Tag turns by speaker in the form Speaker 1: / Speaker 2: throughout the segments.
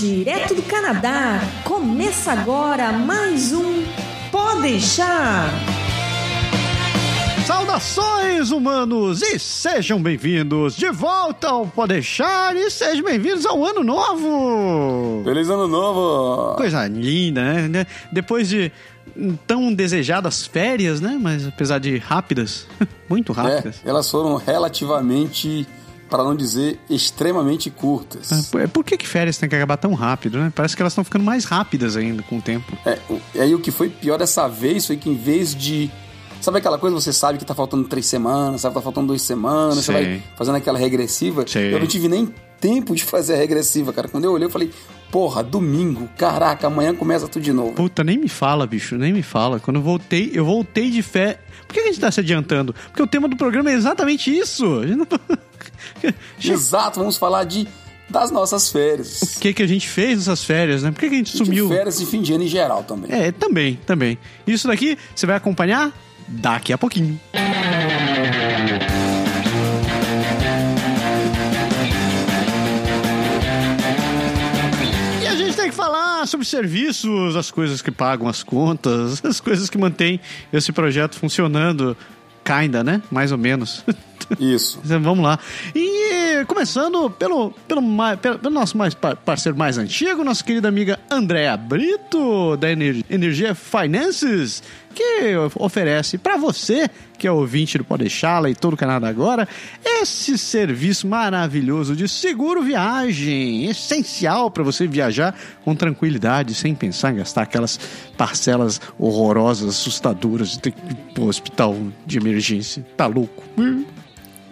Speaker 1: direto do Canadá. Começa agora mais um Pode deixar.
Speaker 2: Saudações, humanos, e sejam bem-vindos de volta ao Pode Deixar e sejam bem-vindos ao Ano Novo!
Speaker 3: Feliz Ano Novo!
Speaker 2: Coisa linda, né? Depois de tão desejadas férias, né? Mas apesar de rápidas, muito rápidas.
Speaker 3: É, elas foram relativamente para não dizer extremamente curtas.
Speaker 2: É, por que, que férias tem que acabar tão rápido, né? Parece que elas estão ficando mais rápidas ainda com o tempo.
Speaker 3: É, e aí o que foi pior dessa vez foi que em vez de. Sabe aquela coisa você sabe que tá faltando três semanas, sabe que tá faltando duas semanas, você vai fazendo aquela regressiva. Eu não tive nem tempo de fazer a regressiva, cara. Quando eu olhei, eu falei, porra, domingo, caraca, amanhã começa tudo de novo.
Speaker 2: Puta, nem me fala, bicho, nem me fala. Quando eu voltei, eu voltei de fé. Por que a gente tá se adiantando? Porque o tema do programa é exatamente isso. A gente não...
Speaker 3: Exato, vamos falar de das nossas férias.
Speaker 2: O que que a gente fez nessas férias, né? Por que, que a gente sumiu?
Speaker 3: De férias e fim de ano em geral também.
Speaker 2: É, também, também. Isso daqui você vai acompanhar daqui a pouquinho. E a gente tem que falar sobre serviços, as coisas que pagam as contas, as coisas que mantêm esse projeto funcionando. Kinda, né? Mais ou menos.
Speaker 3: Isso.
Speaker 2: Vamos lá. E começando pelo, pelo, pelo, nosso mais parceiro mais antigo, nossa querida amiga Andréa Brito, da Energia Finances que oferece para você, que é ouvinte do Podeixala e todo o Canadá agora, esse serviço maravilhoso de seguro viagem, essencial para você viajar com tranquilidade, sem pensar em gastar aquelas parcelas horrorosas, assustadoras de ter que ir pro hospital de emergência. Tá louco?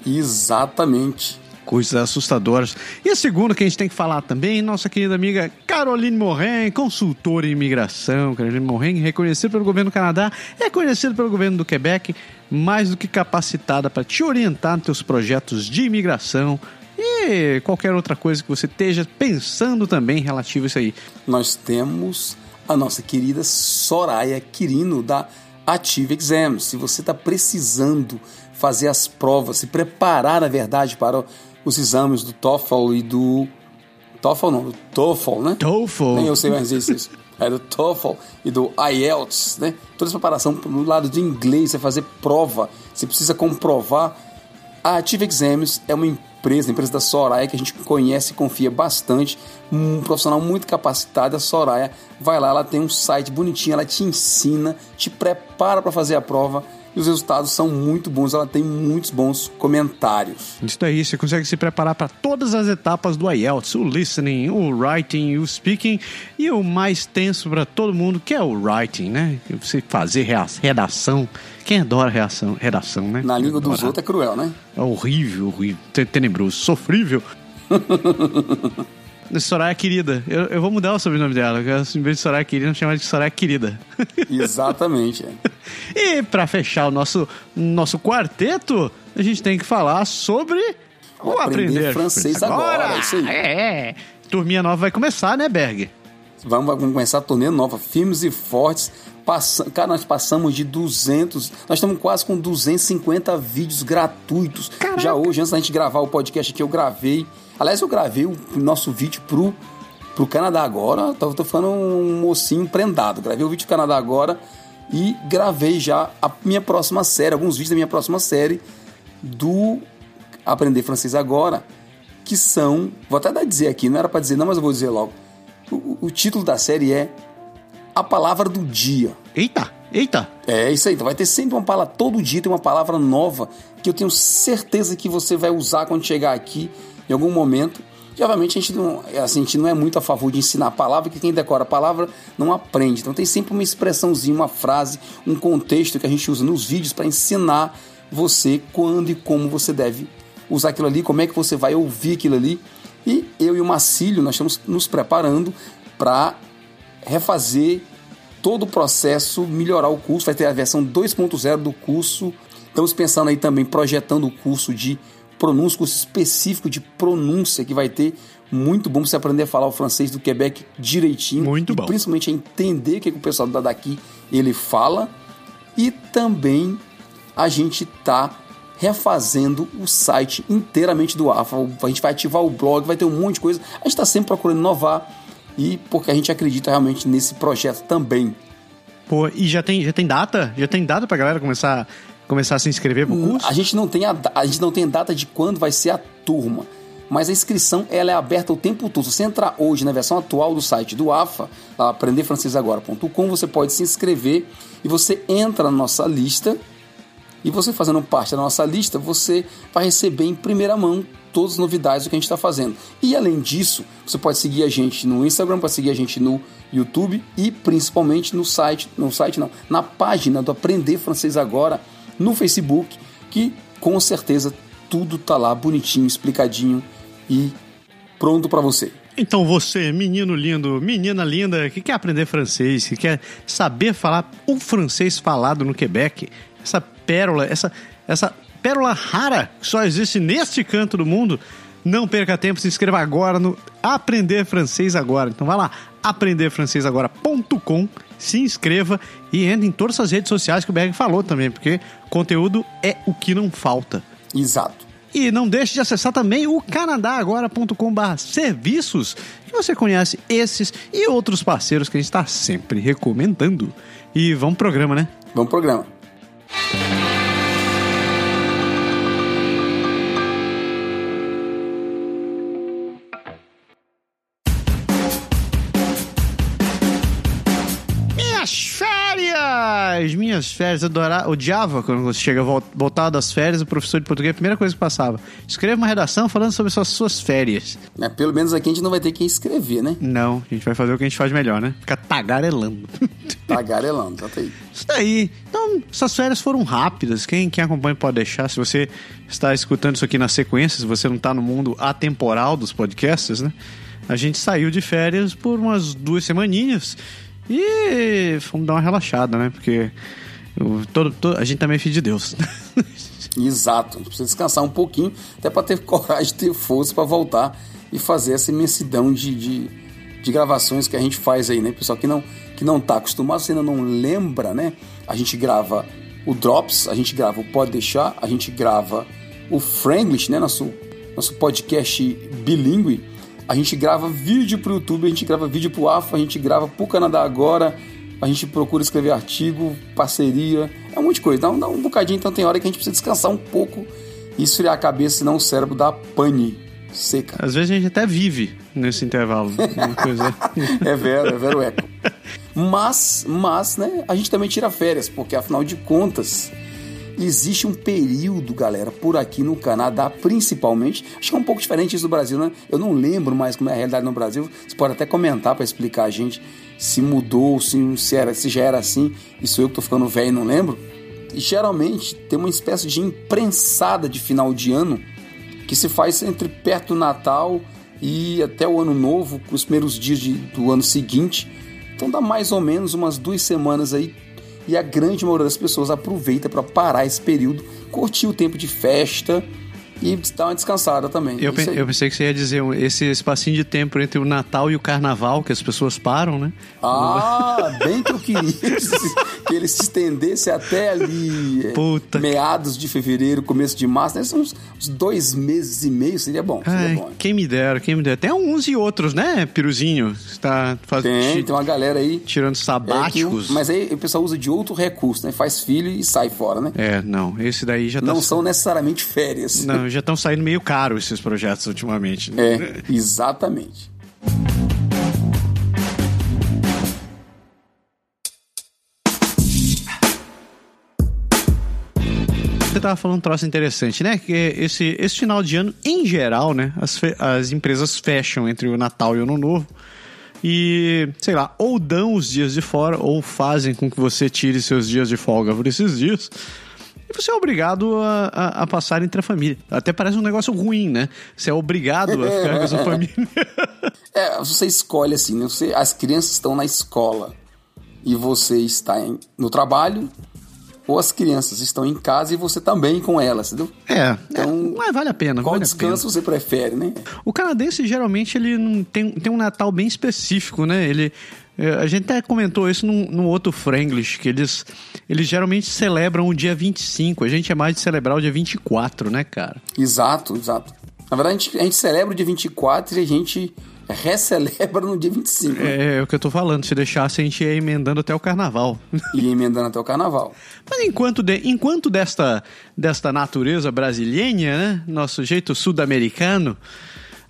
Speaker 3: Exatamente.
Speaker 2: Coisas assustadoras. E a segunda que a gente tem que falar também, nossa querida amiga Caroline Morin, consultora em imigração. Caroline Morin, reconhecida pelo governo do Canadá, reconhecida pelo governo do Quebec, mais do que capacitada para te orientar nos teus projetos de imigração, e qualquer outra coisa que você esteja pensando também relativo a isso aí.
Speaker 3: Nós temos a nossa querida Soraya Quirino da Ative Exams. Se você está precisando fazer as provas, se preparar, na verdade, para os exames do TOEFL e do. TOEFL não, do TOEFL, né?
Speaker 2: TOEFL.
Speaker 3: Nem eu sei mais isso. É do TOEFL e do IELTS, né? Toda essa preparação no lado de inglês, você fazer prova, você precisa comprovar. A Ative Exams é uma empresa, a empresa da Soraya, que a gente conhece e confia bastante, um profissional muito capacitado. A Soraya vai lá, ela tem um site bonitinho, ela te ensina, te prepara para fazer a prova e os resultados são muito bons, ela tem muitos bons comentários.
Speaker 2: Isso daí, você consegue se preparar para todas as etapas do IELTS, o listening, o writing, o speaking e o mais tenso para todo mundo, que é o writing, né? Você fazer redação. Quem adora reação, redação, né?
Speaker 3: Na língua dos outros é cruel, né?
Speaker 2: É horrível, horrível, tenebroso, sofrível. Soraya Querida. Eu, eu vou mudar o sobrenome dela. Em vez de Soraya Querida, chamar de Soraya Querida.
Speaker 3: Exatamente.
Speaker 2: É. E para fechar o nosso, nosso quarteto, a gente tem que falar sobre o aprender, aprender
Speaker 3: francês agora. agora. Isso aí.
Speaker 2: É, é. Turminha nova vai começar, né, Berg?
Speaker 3: Vamos, vamos começar a turnê nova, firmes e fortes. Passa, cara, nós passamos de 200, nós estamos quase com 250 vídeos gratuitos. Caraca. Já hoje, antes da gente gravar o podcast aqui, eu gravei Aliás, eu gravei o nosso vídeo pro, pro Canadá agora. Tô, tô falando um mocinho prendado. Gravei o vídeo do Canadá agora e gravei já a minha próxima série, alguns vídeos da minha próxima série do Aprender Francês Agora, que são. Vou até dizer aqui, não era para dizer, não, mas eu vou dizer logo. O, o, título da série é A Palavra do Dia.
Speaker 2: Eita! Eita!
Speaker 3: É isso aí, então vai ter sempre uma palavra, todo dia tem uma palavra nova que eu tenho certeza que você vai usar quando chegar aqui em algum momento. E, obviamente, a gente, não, assim, a gente não é muito a favor de ensinar a palavra, porque quem decora a palavra não aprende. Então, tem sempre uma expressãozinha, uma frase, um contexto que a gente usa nos vídeos para ensinar você quando e como você deve usar aquilo ali, como é que você vai ouvir aquilo ali. E eu e o Macílio, nós estamos nos preparando para refazer todo o processo, melhorar o curso. Vai ter a versão 2.0 do curso. Estamos pensando aí também, projetando o curso de pronúncia, curso específico de pronúncia que vai ter. Muito bom você aprender a falar o francês do Quebec direitinho.
Speaker 2: Muito bom.
Speaker 3: Principalmente a entender o que, que o pessoal daqui ele fala. E também a gente está refazendo o site inteiramente do AFA. A gente vai ativar o blog, vai ter um monte de coisa. A gente está sempre procurando inovar. e porque a gente acredita realmente nesse projeto também.
Speaker 2: Pô, e já tem, já tem data? Já tem data pra galera começar, começar a se inscrever pro curso?
Speaker 3: A gente não tem a, a gente não tem data de quando vai ser a turma, mas a inscrição ela é aberta o tempo todo. Se você entrar hoje na versão atual do site do AFA, lá aprenderfrancesagora.com, você pode se inscrever e você entra na nossa lista. E você fazendo parte da nossa lista, você vai receber em primeira mão todas as novidades do que a gente está fazendo. E além disso, você pode seguir a gente no Instagram, pode seguir a gente no YouTube e principalmente no site, no site não, na página do Aprender Francês Agora no Facebook, que com certeza tudo tá lá bonitinho, explicadinho e pronto para você.
Speaker 2: Então você, menino lindo, menina linda, que quer aprender francês, que quer saber falar o francês falado no Quebec, essa pérola, essa, essa pérola rara que só existe neste canto do mundo, não perca tempo, se inscreva agora no Aprender Francês Agora. Então vai lá, aprenderfrancesagora.com, se inscreva e entre em todas as redes sociais que o Berg falou também, porque conteúdo é o que não falta.
Speaker 3: Exato.
Speaker 2: E não deixe de acessar também o canadagora.com.br serviços, que você conhece esses e outros parceiros que a gente está sempre recomendando. E vamos pro programa, né?
Speaker 3: Vamos pro programa.
Speaker 2: Minhas férias, eu adorava, odiava quando você chega voltado das férias, o professor de português, a primeira coisa que passava. Escreva uma redação falando sobre suas, suas férias.
Speaker 3: É, pelo menos aqui a gente não vai ter que escrever, né?
Speaker 2: Não, a gente vai fazer o que a gente faz melhor, né? Ficar tagarelando.
Speaker 3: Tagarelando, tá aí.
Speaker 2: Isso daí. Então, essas férias foram rápidas. Quem, quem acompanha pode deixar. Se você está escutando isso aqui na sequência, se você não está no mundo atemporal dos podcasts, né? A gente saiu de férias por umas duas semaninhas e fomos dar uma relaxada, né? Porque todo, todo, a gente também é filho de Deus.
Speaker 3: Exato, a gente precisa descansar um pouquinho, até para ter coragem, ter força para voltar e fazer essa imensidão de, de, de, gravações que a gente faz aí, né? Pessoal que não, que não tá acostumado, você ainda não lembra, né? A gente grava o Drops, a gente grava o Pode Deixar, a gente grava o Franglish, né? Nosso, nosso podcast bilíngue a gente grava vídeo pro YouTube, a gente grava vídeo pro AFA, a gente grava pro Canadá agora, a gente procura escrever artigo, parceria, é um monte de coisa. Dá um, dá um bocadinho, então tem hora que a gente precisa descansar um pouco e esfriar a cabeça, senão o cérebro dá pane seca.
Speaker 2: Às vezes a gente até vive nesse intervalo. coisa...
Speaker 3: é vero, é vero eco. Mas, mas, né, a gente também tira férias, porque afinal de contas, existe um período, galera, por aqui no Canadá, principalmente. Acho que é um pouco diferente isso do Brasil, né? Eu não lembro mais como é a realidade no Brasil. Você pode até comentar para explicar a gente se mudou, se, se, era, se já era assim. Isso eu que tô ficando velho e não lembro. E geralmente tem uma espécie de imprensada de final de ano que se faz entre perto do Natal e até o Ano Novo, os primeiros dias de, do ano seguinte. Então dá mais ou menos umas duas semanas aí e a grande maioria das pessoas aproveita para parar esse período, curtir o tempo de festa e dar uma descansada também.
Speaker 2: Eu, eu pensei que você ia dizer esse espacinho de tempo entre o Natal e o Carnaval, que as pessoas param, né?
Speaker 3: Ah, bem que eu queria que ele se estendesse até ali é,
Speaker 2: Puta.
Speaker 3: meados de fevereiro, começo de março, né? São uns, uns dois meses e meio, seria bom. Seria
Speaker 2: Ai,
Speaker 3: bom.
Speaker 2: Quem me dera, quem me dera. Tem uns e outros, né, Piruzinho? Está fazendo,
Speaker 3: tem, tem uma galera aí.
Speaker 2: Tirando sabáticos.
Speaker 3: É que, mas aí o pessoal usa de outro recurso, né? Faz filho e sai fora, né?
Speaker 2: É, não. Esse daí já tá...
Speaker 3: Não são necessariamente férias.
Speaker 2: Não, já estão saindo meio caro esses projetos ultimamente.
Speaker 3: Né? É, exatamente.
Speaker 2: Você tava falando um troço interessante, né? Que esse, esse final de ano, em geral, né? As, as empresas fecham entre o Natal e o Ano Novo. E, sei lá, ou dão os dias de fora, ou fazem com que você tire seus dias de folga por esses dias e você é obrigado a, a, a, passar entre a família. Até parece um negócio ruim, né? Você é obrigado a ficar com a sua família.
Speaker 3: é, você escolhe assim, né? Você, as crianças estão na escola e você está em, no trabalho, ou as crianças estão em casa e você também com elas, entendeu?
Speaker 2: É, então, é, mas vale a pena.
Speaker 3: Qual
Speaker 2: vale
Speaker 3: descanso você prefere, né?
Speaker 2: O canadense geralmente ele não tem, tem um Natal bem específico, né? Ele a gente até comentou isso num, num, outro Franglish, que eles, eles geralmente celebram o dia 25. A gente é mais de celebrar o dia 24, né, cara?
Speaker 3: Exato, exato. Na verdade, a gente, a gente celebra o dia 24 e a gente recelebra no dia 25. né?
Speaker 2: É, é o que eu tô falando. Se deixasse, a gente ia emendando até o carnaval.
Speaker 3: E emendando até o carnaval.
Speaker 2: Mas enquanto, de- enquanto desta, desta natureza brasileira, né? Nosso jeito sul-americano,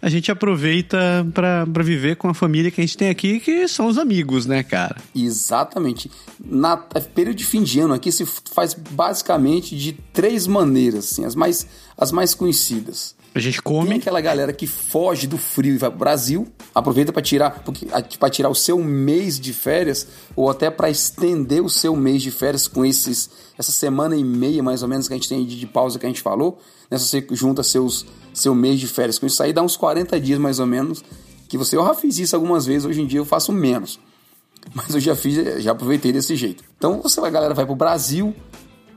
Speaker 2: a gente aproveita pra viver com a família que a gente tem aqui, que são os amigos, né, cara?
Speaker 3: Exatamente. Na período de fim de ano aqui se faz basicamente de três maneiras, assim, as mais, as mais conhecidas.
Speaker 2: A gente
Speaker 3: Tem
Speaker 2: come.
Speaker 3: aquela galera que foge do frio e vai pro Brasil, aproveita para tirar, porque para tirar o seu mês de férias ou até para estender o seu mês de férias com esses essa semana e meia mais ou menos que a gente tem de, de pausa que a gente falou, né? Se você junta seus seu mês de férias com isso aí dá uns 40 dias mais ou menos que você eu já fiz isso algumas vezes, hoje em dia eu faço menos. Mas eu já fiz, já aproveitei desse jeito. Então você a galera vai pro Brasil,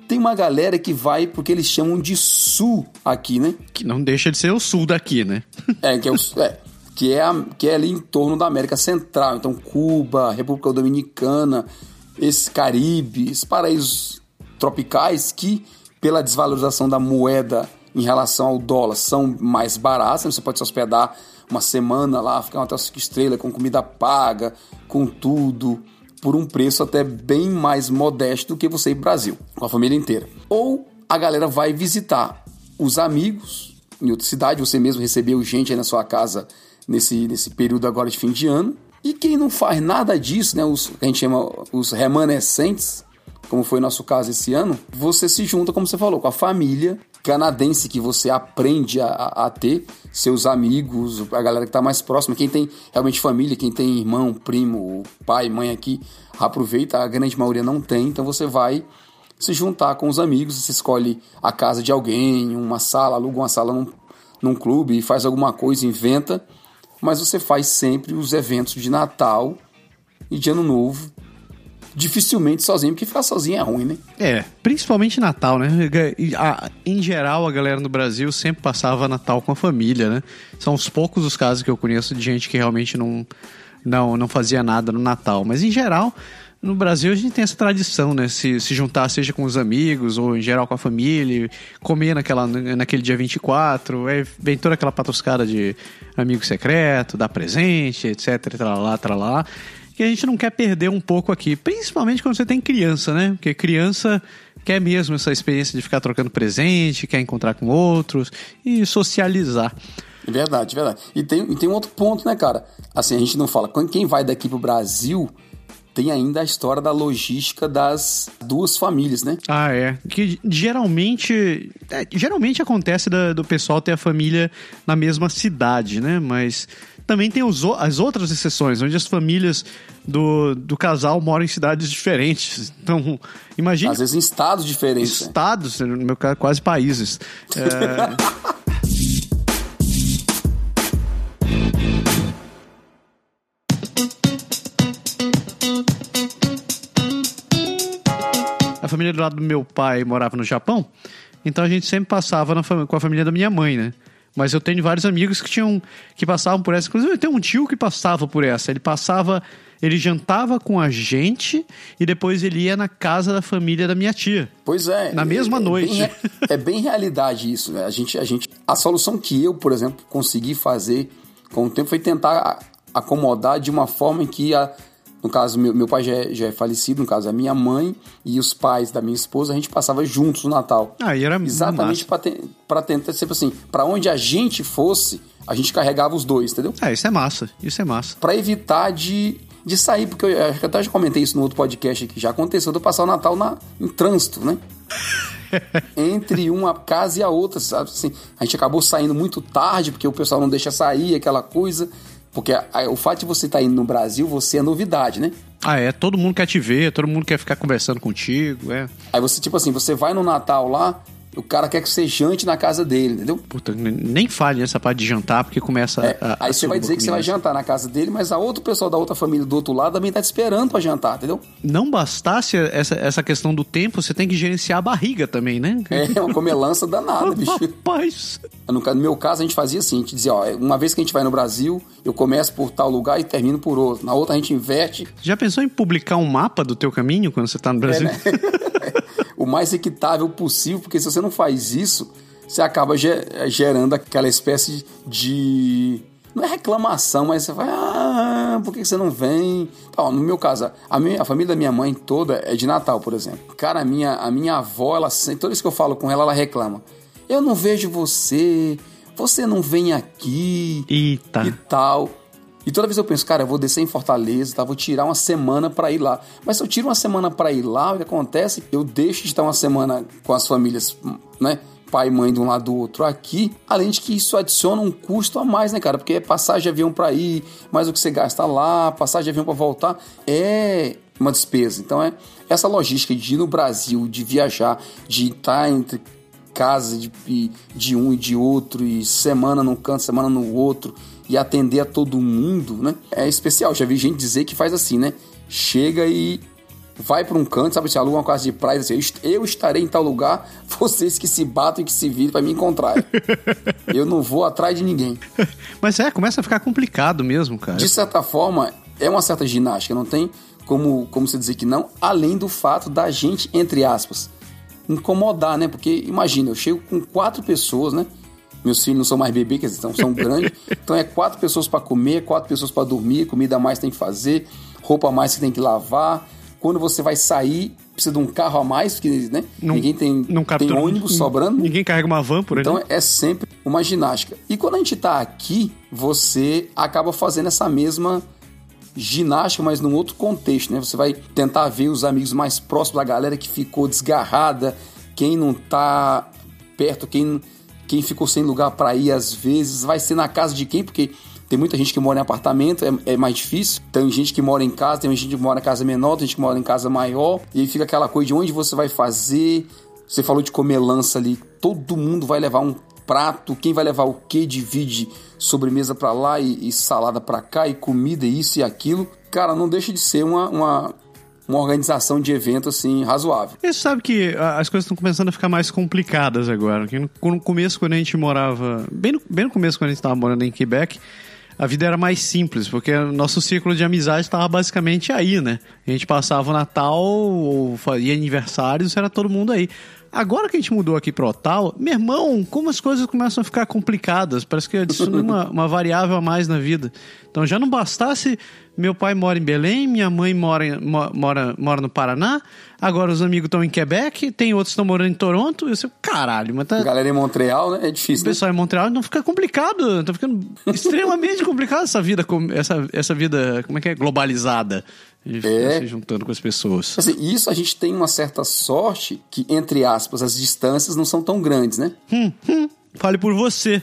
Speaker 3: tem uma galera que vai porque eles chamam de sul aqui, né?
Speaker 2: Que não deixa de ser o sul daqui, né?
Speaker 3: É, que é, o, é, que, é a- que é ali em torno da América Central. Então, Cuba, República Dominicana, esse Caribe, esses paraísos tropicais que, pela desvalorização da moeda em relação ao dólar, são mais baratos. Você pode se hospedar uma semana lá, ficar um hotel cinco estrelas, com comida paga, com tudo, por um preço até bem mais modesto do que você ir pro Brasil, com a família inteira. Ou a galera vai visitar os amigos em outra cidade, você mesmo recebeu gente aí na sua casa nesse, nesse período agora de fim de ano. E quem não faz nada disso, né, os, a gente chama os remanescentes, como foi o nosso caso esse ano, você se junta, como você falou, com a família canadense que você aprende a, a- ter, seus amigos, a galera que está mais próxima, quem tem realmente família, quem tem irmão, primo, pai, mãe aqui, aproveita, a grande maioria não tem, então você vai se juntar com os amigos, você escolhe a casa de alguém, uma sala, aluga uma sala num, num clube faz alguma coisa, inventa, mas você faz sempre os eventos de Natal e de Ano Novo, dificilmente sozinho, porque ficar sozinho é ruim, né?
Speaker 2: É, principalmente Natal, né? Em geral, a galera no Brasil sempre passava Natal com a família, né? São os poucos os casos que eu conheço de gente que realmente não, não, não fazia nada no Natal. Mas em geral, no Brasil a gente tem essa tradição, né? Se, se juntar, seja com os amigos ou em geral com a família, comer naquela, naquele dia 24, aí vem toda aquela patuscada de amigo secreto, dar presente, etc, tralá, tralá que a gente não quer perder um pouco aqui, principalmente quando você tem criança, né? Porque criança quer mesmo essa experiência de ficar trocando presente, quer encontrar com outros e socializar.
Speaker 3: É verdade, é verdade. E tem, e tem um outro ponto, né, cara? Assim, a gente não fala, quando- quem vai daqui pro Brasil tem ainda a história da logística das duas famílias, né?
Speaker 2: Ah, é. Que geralmente. é, geralmente acontece da- do pessoal ter a família na mesma cidade, né? Mas também tem os as outras exceções, onde as famílias do, do casal moram em cidades diferentes. Então, imagine
Speaker 3: Às vezes em estados diferentes. né?
Speaker 2: estados, no meu caso, quase países. É, A família do lado do meu pai morava no Japão, então a gente sempre passava fam- com a família da minha mãe, né? Mas eu tenho vários amigos que tinham que passavam por essa. Inclusive, eu tenho um tio que passava por essa. Ele passava, ele jantava com a gente e depois ele ia na casa da família da minha tia.
Speaker 3: Pois é.
Speaker 2: Na mesma
Speaker 3: é,
Speaker 2: noite.
Speaker 3: Bem, é bem realidade isso, né? A gente, a gente, a solução que eu, por exemplo, consegui fazer com o tempo foi tentar acomodar de uma forma em que a, no caso meu, meu pai já é, já é falecido, no caso a minha mãe e os pais da minha esposa, a gente passava juntos no Natal.
Speaker 2: Ah, e era
Speaker 3: Exatamente para tentar sempre assim, para onde a gente fosse, a gente carregava os dois, entendeu?
Speaker 2: É, isso é massa. Isso é massa.
Speaker 3: Pra evitar de, de sair, porque eu acho que até já comentei isso no outro podcast aqui, já aconteceu de eu passar o Natal na, em trânsito, né? Entre uma casa e a outra, sabe? Assim, a gente acabou saindo muito tarde, porque o pessoal não deixa sair, aquela coisa. Porque o fato de você estar indo no Brasil, você é novidade, né?
Speaker 2: Ah, é. Todo mundo quer te ver, todo mundo quer ficar conversando contigo, é.
Speaker 3: Aí você, tipo assim, você vai no Natal lá, o cara quer que você jante na casa dele, entendeu?
Speaker 2: Puta, nem fale nessa parte de jantar, porque começa
Speaker 3: É,
Speaker 2: a,
Speaker 3: aí você vai dizer que você vai jantar na casa dele, mas a outro pessoal da outra família do outro lado também tá te esperando pra jantar, entendeu?
Speaker 2: Não bastasse essa, essa questão do tempo, você tem que gerenciar a barriga também, né?
Speaker 3: É uma comelança danada, bicho.
Speaker 2: Rapaz.
Speaker 3: No, no meu caso, a gente fazia assim: a gente dizia, ó, uma vez que a gente vai no Brasil, eu começo por tal lugar e termino por outro. Na outra, a gente inverte.
Speaker 2: Já pensou em publicar um mapa do teu caminho quando você tá no Brasil?
Speaker 3: né? o mais equitável possível, porque se você não faz isso, você acaba ge- gerando aquela espécie de não é reclamação, mas você vai, ah, por que você não vem? Ó, no meu caso, a, minha, a família da minha mãe toda é de Natal, por exemplo. Cara, a minha, a minha avó, ela, toda vez que eu falo com ela, ela reclama. Eu não vejo você, você não vem aqui
Speaker 2: Eita.
Speaker 3: e tal. E toda vez eu penso, cara, eu vou descer em Fortaleza, tá? Vou tirar uma semana para ir lá. Mas se eu tiro uma semana para ir lá, o que acontece? Eu deixo de estar uma semana com as famílias, né? pai e mãe de um lado do outro aqui, além de que isso adiciona um custo a mais, né, cara? Porque é passagem de avião para ir, mais o que você gasta lá, passagem de avião para voltar, é uma despesa. Então é essa logística de ir no Brasil, de viajar, de estar entre casa de, de um e de outro, e semana num canto, semana no outro, e atender a todo mundo, né? É especial. Já vi gente dizer que faz assim, né? Chega e vai para um canto, sabe, se aluga uma casa de praia, assim, eu estarei em tal lugar, vocês que se batam e que se virem para me encontrar. eu não vou atrás de ninguém.
Speaker 2: Mas é, começa a ficar complicado mesmo, cara.
Speaker 3: De certa forma, é uma certa ginástica, não tem como, como se dizer que não, além do fato da gente, entre aspas, incomodar, né? Porque imagina, eu chego com quatro pessoas, né? Meus filhos não são mais bebês, quer dizer, são, são grandes. Então é quatro pessoas para comer, quatro pessoas para dormir, comida a mais tem que fazer, roupa a mais que tem que lavar, quando você vai sair, precisa de um carro a mais, porque né? não, ninguém tem, não tem ônibus sobrando.
Speaker 2: Ninguém carrega uma van por
Speaker 3: aí. Então é sempre uma ginástica. E quando a gente está aqui, você acaba fazendo essa mesma ginástica, mas num outro contexto, né? Você vai tentar ver os amigos mais próximos da galera que ficou desgarrada, quem não tá perto, quem, quem ficou sem lugar para ir às vezes, vai ser na casa de quem, porque tem muita gente que mora em apartamento, é, é, mais difícil. Tem gente que mora em casa, tem gente que mora em casa menor, tem gente que mora em casa maior. E aí fica aquela coisa de onde você vai fazer. Você falou de comer lança ali. Todo mundo vai levar um prato. Quem vai levar o que divide sobremesa para lá e, e salada para cá e comida, isso e aquilo. Cara, não deixa de ser uma, uma, uma organização de evento assim razoável.
Speaker 2: Você sabe que as coisas estão começando a ficar mais complicadas agora. No começo, quando a gente morava. Bem no, bem no começo, quando a gente estava morando em Quebec a vida era mais simples, porque nosso círculo de amizade estava basicamente aí, né? A gente passava o Natal ou fazia aniversários, era todo mundo aí. Agora que a gente mudou aqui para Otal, meu irmão, como as coisas começam a ficar complicadas, parece que adiciona uma, uma variável a mais na vida. Então já não bastasse meu pai mora em Belém, minha mãe mora, mora, mora no Paraná, agora os amigos estão em Quebec, tem outros que estão morando em Toronto. Eu sei, caralho, mas tá.
Speaker 3: Galera em Montreal, né? É difícil.
Speaker 2: O pessoal
Speaker 3: né?
Speaker 2: em Montreal não fica complicado, tá ficando extremamente complicado essa vida, essa, essa vida, como é que é? Globalizada. É. se juntando com as pessoas.
Speaker 3: Assim, isso a gente tem uma certa sorte que, entre aspas, as distâncias não são tão grandes, né?
Speaker 2: Hum, hum. Fale por você.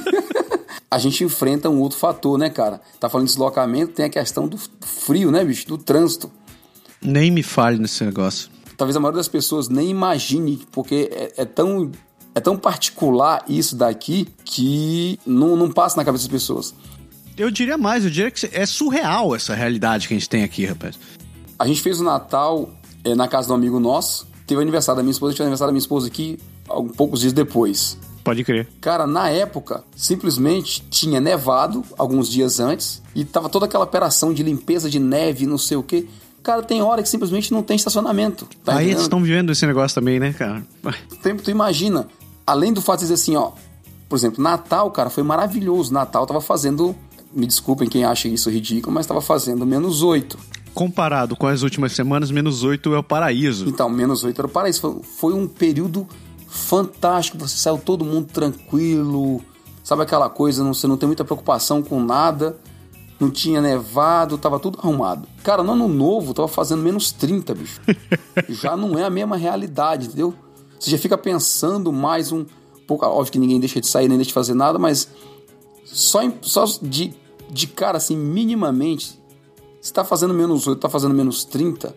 Speaker 3: a gente enfrenta um outro fator, né, cara? Tá falando de deslocamento, tem a questão do frio, né, bicho? Do trânsito.
Speaker 2: Nem me fale nesse negócio.
Speaker 3: Talvez a maioria das pessoas nem imagine, porque é, é tão é tão particular isso daqui que não, não passa na cabeça das pessoas.
Speaker 2: Eu diria mais, eu diria que é surreal essa realidade que a gente tem aqui, rapaz.
Speaker 3: A gente fez o Natal é, na casa de um amigo nosso, teve o aniversário da minha esposa, tive o aniversário da minha esposa aqui alguns poucos dias depois.
Speaker 2: Pode crer.
Speaker 3: Cara, na época, simplesmente tinha nevado alguns dias antes e tava toda aquela operação de limpeza de neve, não sei o quê. Cara, tem hora que simplesmente não tem estacionamento.
Speaker 2: Tá Aí eles estão vivendo esse negócio também, né, cara?
Speaker 3: Tempo, tu imagina, além do fato de dizer assim, ó, por exemplo, Natal, cara, foi maravilhoso. Natal tava fazendo, me desculpem quem acha isso ridículo, mas tava fazendo menos oito.
Speaker 2: Comparado com as últimas semanas, menos oito é o paraíso.
Speaker 3: Então, menos oito era o paraíso. Foi, foi um período fantástico, você saiu todo mundo tranquilo, sabe aquela coisa, não, você não tem muita preocupação com nada, não tinha nevado, tava tudo arrumado. Cara, no ano novo tava fazendo menos 30, bicho. já não é a mesma realidade, entendeu? Você já fica pensando mais um pouco, óbvio que ninguém deixa de sair nem deixa de fazer nada, mas só, só de, de cara assim, minimamente, se tá fazendo menos 8, tá fazendo menos 30,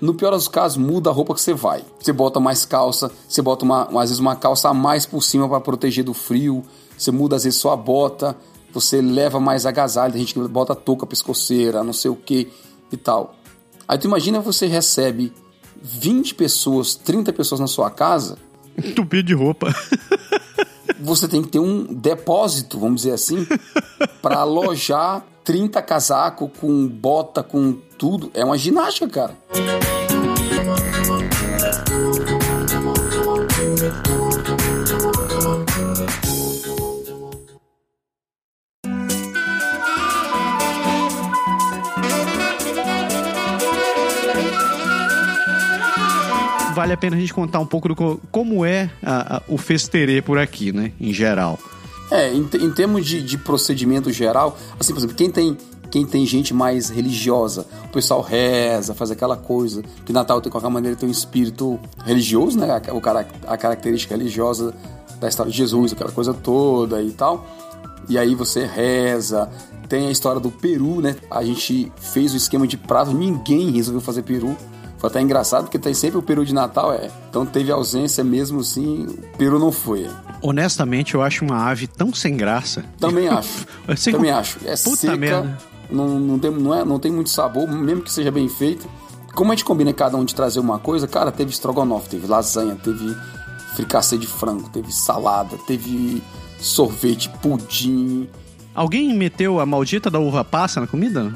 Speaker 3: no pior dos casos, muda a roupa que você vai. Você bota mais calça, você bota uma, às vezes uma calça a mais por cima para proteger do frio, você muda às vezes só a bota, você leva mais agasalho, tem gente que bota touca pescoceira, não sei o que e tal. Aí tu imagina você recebe 20 pessoas, 30 pessoas na sua casa.
Speaker 2: Entupido de roupa.
Speaker 3: você tem que ter um depósito, vamos dizer assim, para alojar 30 casacos com bota, com tudo. É uma ginástica, cara.
Speaker 2: Vale a pena a gente contar um pouco do co- como é a- a- o festerê por aqui, né? Em geral.
Speaker 3: É, em, em termos de, de procedimento geral, assim, por exemplo, quem tem, quem tem gente mais religiosa, o pessoal reza, faz aquela coisa, que Natal de qualquer maneira tem um espírito religioso, né? A, o a característica religiosa da história de Jesus, aquela coisa toda e tal. E aí você reza. Tem a história do peru, né? A gente fez o esquema de prato, ninguém resolveu fazer peru. Foi até engraçado, porque tem sempre o peru de Natal, é. Então teve ausência mesmo assim, o peru não foi.
Speaker 2: Honestamente, eu acho uma ave tão sem graça.
Speaker 3: Também acho. Também acho. É
Speaker 2: Puta
Speaker 3: seca,
Speaker 2: merda.
Speaker 3: não, não, tem, não, é, não tem muito sabor, mesmo que seja bem feito. Como a gente combina cada um de trazer uma coisa, cara, teve estrogonofe, teve lasanha, teve fricassê de frango, teve salada, teve sorvete, pudim.
Speaker 2: Alguém meteu a maldita da uva passa na comida?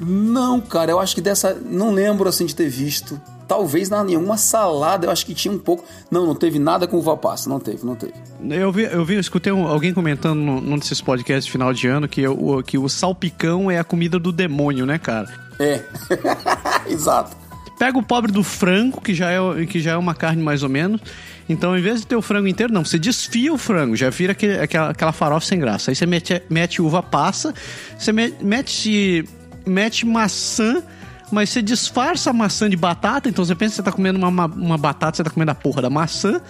Speaker 3: Não, cara, eu acho que dessa. Não lembro assim de ter visto. Talvez na nenhuma salada, eu acho que tinha um pouco. Não, não teve nada com uva passa. Não teve, não teve.
Speaker 2: Eu vi, eu vi, eu escutei um- alguém comentando num num desses podcasts de final de ano que o, que o salpicão é a comida do demônio, né, cara?
Speaker 3: É. Exato.
Speaker 2: Pega o pobre do frango, que já é, que já é uma carne mais ou menos. Então, ao invés de ter o frango inteiro, não, você desfia o frango, já vira aquele- aquela, aquela farofa sem graça. Aí você mete, mete uva passa, você me- mete, mete maçã, mas você disfarça a maçã de batata. Então você pensa que você tá comendo uma, uma, uma batata, você tá comendo a porra da maçã.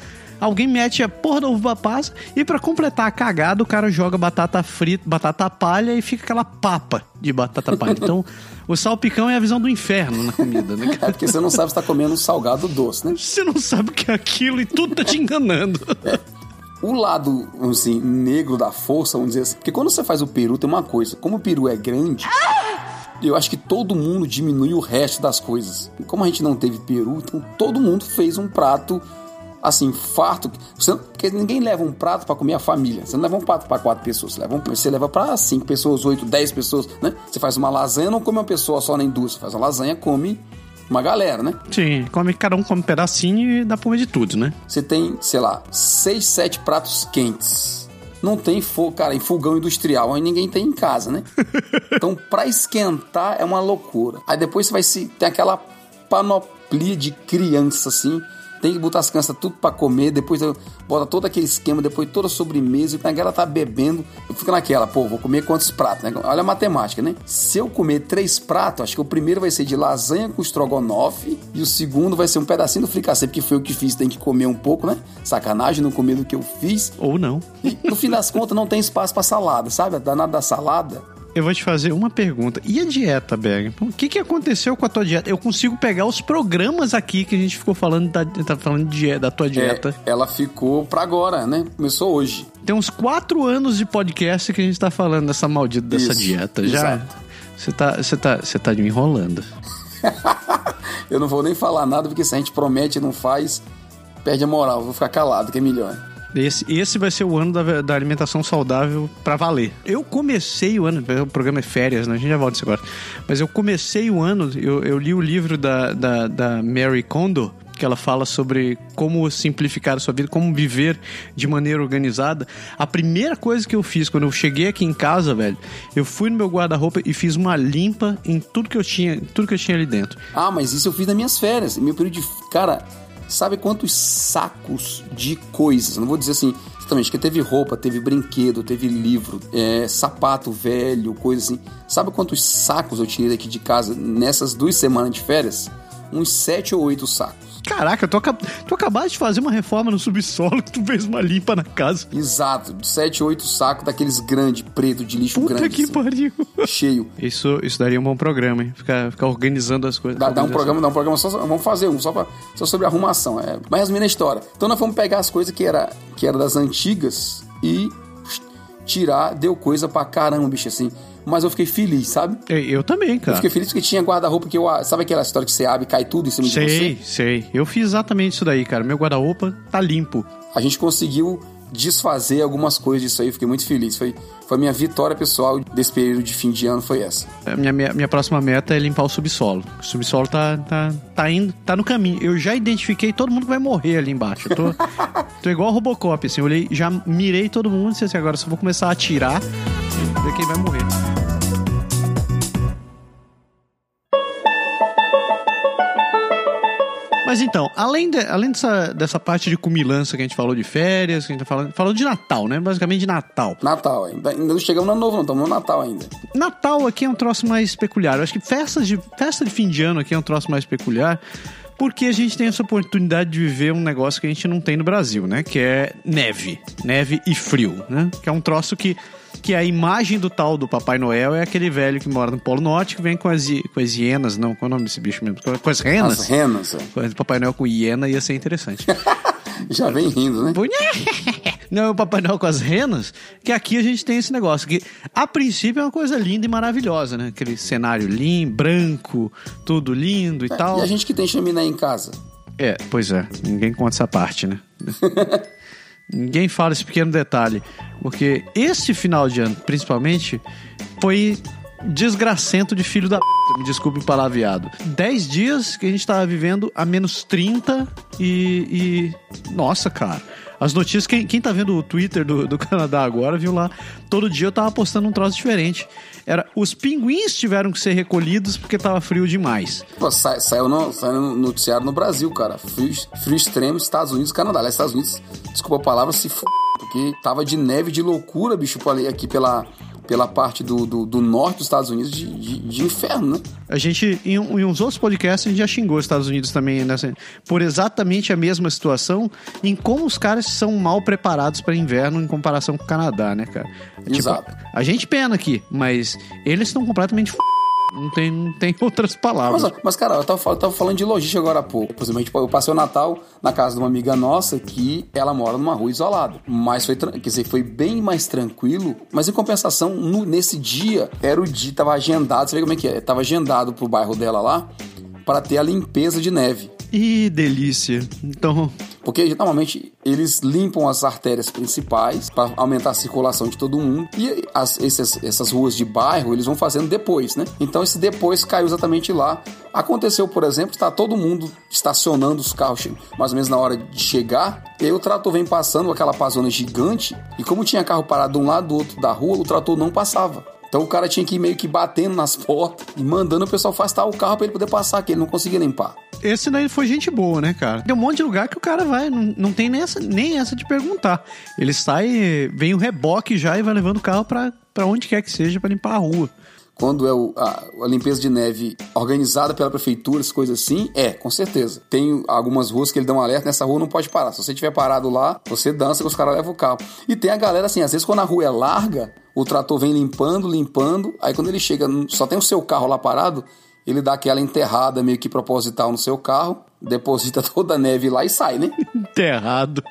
Speaker 2: Alguém mete a porra da uva passa e pra completar a cagada, o cara joga batata frita, batata palha e fica aquela papa de batata palha. Então, o salpicão é a visão do inferno na comida, né, cara?
Speaker 3: É porque você não sabe se tá comendo um salgado doce, né?
Speaker 2: Você não sabe o que é aquilo e tudo tá te enganando.
Speaker 3: O lado, assim, negro da força, vamos dizer assim. Porque quando você faz o peru, tem uma coisa. Como o peru é grande, eu acho que todo mundo diminui o resto das coisas. Como a gente não teve peru, então todo mundo fez um prato, assim, farto. Você- porque ninguém leva um prato pra comer a família. Você não leva um prato pra quatro pessoas. Você leva, um, você leva pra cinco pessoas, oito, dez pessoas, né? Você faz uma lasanha, não come uma pessoa só nem duas. Você faz uma lasanha, come uma galera, né?
Speaker 2: Sim, come, cada um come um pedacinho e dá pra comer de tudo, né?
Speaker 3: Você tem, sei lá, seis, sete pratos quentes. Não tem fogo, cara, em fogão industrial, aí ninguém tem em casa, né? Então, pra esquentar é uma loucura. Aí depois você vai se. Tem aquela panoplia de criança, assim. Tem que botar as crianças tudo pra comer, depois bota todo aquele esquema, depois toda a sobremesa, e a galera tá bebendo. Eu fico naquela, pô, vou comer quantos pratos, né? Olha a matemática, né? Se eu comer três pratos, acho que o primeiro vai ser de lasanha com estrogonofe, e o segundo vai ser um pedacinho do fricassê, porque foi o que fiz, tem que comer um pouco, né? Sacanagem não comer do que eu fiz.
Speaker 2: Ou não.
Speaker 3: E no fim das contas não tem espaço pra salada, sabe? A danada da salada.
Speaker 2: Eu vou te fazer uma pergunta. E a dieta, Berg? O que, que aconteceu com a tua dieta? Eu consigo pegar os programas aqui que a gente ficou falando da, tá falando de, da tua dieta.
Speaker 3: É, ela ficou pra agora, né? Começou hoje.
Speaker 2: Tem uns quatro anos de podcast que a gente tá falando dessa maldita dessa
Speaker 3: Isso,
Speaker 2: dieta. Já. Você tá, você tá, você tá me enrolando.
Speaker 3: Eu não vou nem falar nada, porque se a gente promete e não faz, perde a moral. Vou ficar calado, que é melhor.
Speaker 2: Esse, esse vai ser o ano da, da alimentação saudável pra valer. Eu comecei o ano, o programa é férias, né? A gente já volta nisso agora. Mas eu comecei o ano, eu, eu li o livro da, da, da Mary Kondo, que ela fala sobre como simplificar a sua vida, como viver de maneira organizada. A primeira coisa que eu fiz quando eu cheguei aqui em casa, velho, eu fui no meu guarda-roupa e fiz uma limpa em tudo que eu tinha, tudo que eu tinha ali dentro.
Speaker 3: Ah, mas isso eu fiz nas minhas férias. Meu período de. Cara, sabe quantos sacos de coisas? Não vou dizer assim, exatamente, que teve roupa, teve brinquedo, teve livro, é, sapato velho, coisa assim. Sabe quantos sacos eu tirei daqui de casa nessas duas semanas de férias? Uns sete ou oito sacos.
Speaker 2: Caraca, tu, acab... tu acabaste de fazer uma reforma no subsolo que tu fez uma limpa na casa.
Speaker 3: Exato, sete ou oito sacos daqueles grandes, preto, de lixo
Speaker 2: Puta
Speaker 3: grande.
Speaker 2: que
Speaker 3: assim,
Speaker 2: pariu.
Speaker 3: cheio.
Speaker 2: Isso, isso daria um bom programa, hein? Ficar, ficar organizando as coisas.
Speaker 3: Dá, dá um programa, dá um programa só, vamos fazer um só, pra, só sobre arrumação. É, mas resumindo a história. Então nós fomos pegar as coisas que era, que era das antigas e tirar, deu coisa pra caramba, bicho, assim. Mas eu fiquei feliz, sabe?
Speaker 2: Eu, eu também,
Speaker 3: Eu
Speaker 2: cara.
Speaker 3: fiquei feliz porque tinha guarda-roupa que eu. Sabe aquela história que você abre e cai tudo em cima de
Speaker 2: Sei,
Speaker 3: você?
Speaker 2: sei. Eu fiz exatamente isso daí, cara. Meu guarda-roupa tá limpo.
Speaker 3: A gente conseguiu desfazer algumas coisas disso aí, eu fiquei muito feliz. Foi, foi a minha vitória pessoal desse período de fim de ano, foi essa.
Speaker 2: A minha, minha, minha próxima meta é limpar o subsolo. O subsolo tá, tá, tá indo, tá no caminho. Eu já identifiquei todo mundo que vai morrer ali embaixo. Eu tô, tô igual Robocop, assim. Eu olhei, já mirei todo mundo e disse assim, agora só vou começar a atirar ver quem vai morrer. Mas então, além, de, além dessa, dessa parte de cumilança que a gente falou de férias, que a gente tá falando, falou de Natal, né? Basicamente de Natal.
Speaker 3: Natal, ainda, ainda não chegamos no novo, não, estamos no Natal ainda.
Speaker 2: Natal aqui é um troço mais peculiar. Eu acho que festas de, festa de fim de ano aqui é um troço mais peculiar. Porque a gente tem essa oportunidade de viver um negócio que a gente não tem no Brasil, né? Que é neve. Neve e frio, né? Que é um troço que que a imagem do tal do Papai Noel é aquele velho que mora no Polo Norte que vem com as, com as hienas, não, qual é o nome desse bicho mesmo? Com as renas.
Speaker 3: As renas.
Speaker 2: é. Papai Noel com hiena ia ser interessante.
Speaker 3: Já vem rindo, né?
Speaker 2: Não, o Papai Noel com as renas, que aqui a gente tem esse negócio, que a princípio é uma coisa linda e maravilhosa, né? Aquele cenário lindo, branco, tudo lindo e
Speaker 3: é,
Speaker 2: tal.
Speaker 3: E a gente que tem chaminé em casa?
Speaker 2: É, pois é, ninguém conta essa parte, né? Ninguém fala esse pequeno detalhe. Porque esse final de ano, principalmente, foi desgracento de filho da p. Me desculpe o palavreado. 10 dias que a gente tava vivendo a menos 30 e. e... Nossa, cara. As notícias, quem, quem tá vendo o Twitter do, do Canadá agora, viu lá. Todo dia eu tava postando um troço diferente. Era, os pinguins tiveram que ser recolhidos porque tava frio demais.
Speaker 3: Pô, sa- saiu, no, saiu no noticiário no Brasil, cara. Frio, frio extremo, Estados Unidos Canadá. Aliás, Estados Unidos, desculpa a palavra, se f... Porque tava de neve de loucura, bicho, aqui pela, pela parte do, do, do norte dos Estados Unidos de, de, de inferno, né?
Speaker 2: A gente, em, em uns outros podcasts, a gente já xingou os Estados Unidos também nessa, por exatamente a mesma situação, em como os caras são mal preparados para inverno em comparação com o Canadá, né, cara? Tipo,
Speaker 3: Exato.
Speaker 2: a gente pena aqui, mas eles estão completamente f... não tem, não tem outras palavras.
Speaker 3: Mas, mas, cara, eu tava, eu tava falando de logística agora há pouco. Por exemplo, eu passei o Natal na casa de uma amiga nossa que ela mora numa rua isolada. Mas foi, quer dizer, foi bem mais tranquilo. Mas em compensação, no- nesse dia, era o dia, tava agendado, você vê como é que é? Tava agendado pro bairro dela lá para ter a limpeza de neve.
Speaker 2: Ih, delícia. Então,
Speaker 3: Porque normalmente eles limpam as artérias principais para aumentar a circulação de todo mundo. E as- essas ruas de bairro eles vão fazendo depois, né? Então esse depois caiu exatamente lá. Aconteceu, por exemplo, está todo mundo estacionando os carros mais ou menos na hora de chegar. E aí o trator vem passando aquela pazona gigante. E como tinha carro parado de um lado do outro da rua, o trator não passava. Então o cara tinha que ir meio que batendo nas portas e mandando o pessoal afastar o carro para ele poder passar, que ele não conseguia limpar.
Speaker 2: esse daí foi gente boa, né, cara? Tem um monte de lugar que o cara vai, não, não tem nem essa, nem essa de perguntar. Ele sai, vem o reboque já e vai levando o carro pra, pra onde quer que seja pra limpar a rua.
Speaker 3: quando é o- a, a limpeza de neve organizada pela prefeitura, essas coisas assim, é, com certeza. Tem algumas ruas que ele dá um alerta, nessa rua não pode parar. Se você estiver parado lá, você dança que os caras levam o carro. E tem a galera assim, às vezes quando a rua é larga, o trator vem limpando, limpando, aí quando ele chega, só tem o seu carro lá parado, ele dá aquela enterrada meio que proposital no seu carro, deposita toda a neve lá e sai, né?
Speaker 2: Enterrado.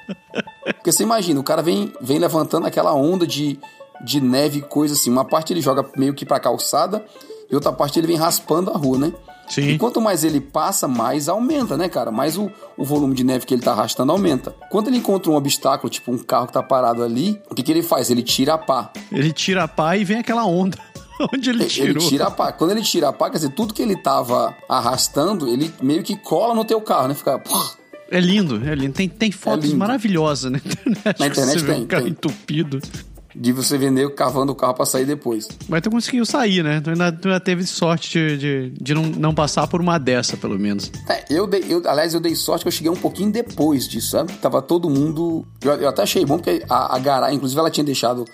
Speaker 3: Porque você imagina, o cara vem, vem levantando aquela onda de, de neve e coisa assim. Uma parte ele joga meio que pra calçada e outra parte ele vem raspando a rua, né?
Speaker 2: Sim.
Speaker 3: E quanto mais ele passa, mais aumenta, né, cara? Mais o, o volume de neve que ele tá arrastando aumenta. Quando ele encontra um obstáculo, tipo um carro que tá parado ali, o que, que ele faz? Ele tira a pá.
Speaker 2: Ele tira a pá e vem aquela onda. Onde ele
Speaker 3: Ele
Speaker 2: tirou.
Speaker 3: tira a pá. Quando ele tira a pá, quer dizer, tudo que ele tava arrastando, ele meio que cola no teu carro, né? Fica.
Speaker 2: É lindo, é lindo. Tem, tem fotos
Speaker 3: lindo.
Speaker 2: maravilhosas na internet.
Speaker 3: Na internet
Speaker 2: Você vê
Speaker 3: tem,
Speaker 2: um
Speaker 3: tem.
Speaker 2: entupido.
Speaker 3: De você vender cavando o carro pra sair depois.
Speaker 2: Mas tu conseguiu sair, né? Tu ainda, tu ainda teve sorte de, de, de não, não passar por uma dessa, pelo menos.
Speaker 3: É, eu dei, eu, aliás, eu dei sorte que eu cheguei um pouquinho depois disso, sabe? Tava todo mundo. Eu, eu até achei bom, porque a, a garagem, inclusive, ela tinha deixado.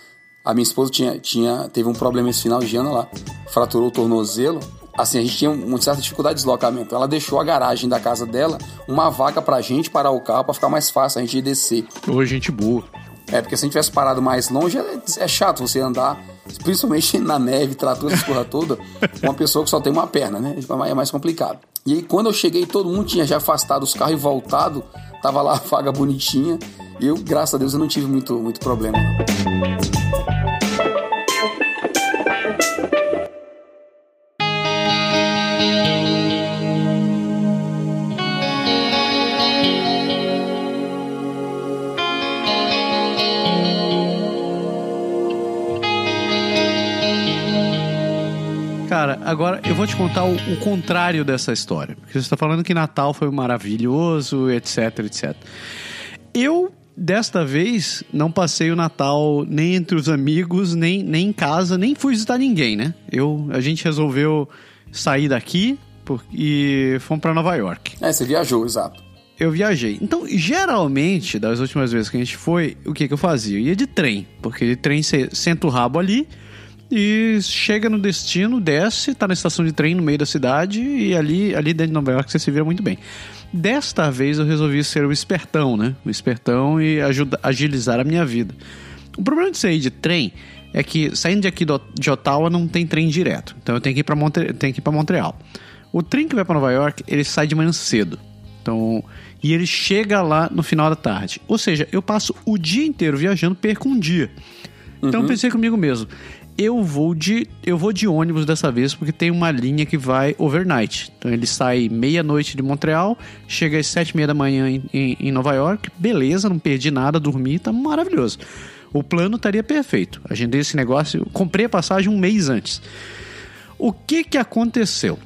Speaker 3: A minha esposa tinha, tinha, teve um problema esse final de ano, ela fraturou o tornozelo. Assim, a gente tinha uma certa dificuldade de deslocamento. Ela deixou a garagem da casa dela uma vaga pra gente parar o carro pra ficar mais fácil a gente descer.
Speaker 2: Ô, gente boa.
Speaker 3: É, porque se a gente tivesse parado mais longe, é, é chato você andar, principalmente na neve, trator, essa porra toda, com uma pessoa que só tem uma perna, né? É mais complicado. E aí, quando eu cheguei, todo mundo tinha já afastado os carros e voltado, tava lá a vaga bonitinha, e eu, graças a Deus, eu não tive muito, muito problema.
Speaker 2: Agora eu vou te contar o, o contrário dessa história. Porque você está falando que Natal foi maravilhoso, etc, etc. Eu, desta vez, não passei o Natal nem entre os amigos, nem, nem em casa, nem fui visitar ninguém, né? Eu, a gente resolveu sair daqui, por- e fomos pra Nova York.
Speaker 3: É, você viajou, exato.
Speaker 2: Eu viajei. Então, geralmente, das últimas vezes que a gente foi, o que, que eu fazia? Eu ia de trem, porque de trem você senta o rabo ali e chega no destino, desce, tá na estação de trem no meio da cidade e ali, ali dentro de Nova York você se vira muito bem. Desta vez eu resolvi ser o espertão, né? O espertão e ajuda, agilizar a minha vida. O problema de sair de trem é que saindo de aqui do- de Ottawa não tem trem direto. Então eu tenho que ir para para Montreal. O trem que vai para Nova York, ele sai de manhã cedo. Então, e ele chega lá no final da tarde. Ou seja, eu passo o dia inteiro viajando, perco um dia. Então eu pensei comigo mesmo, eu vou de eu vou de ônibus dessa vez porque tem uma linha que vai overnight. Então ele sai meia-noite de Montreal, chega às sete e meia da manhã em, em- em Nova York, beleza, não perdi nada, dormi, tá maravilhoso. O plano estaria perfeito. Agendei esse negócio, comprei a passagem um mês antes. O que que aconteceu?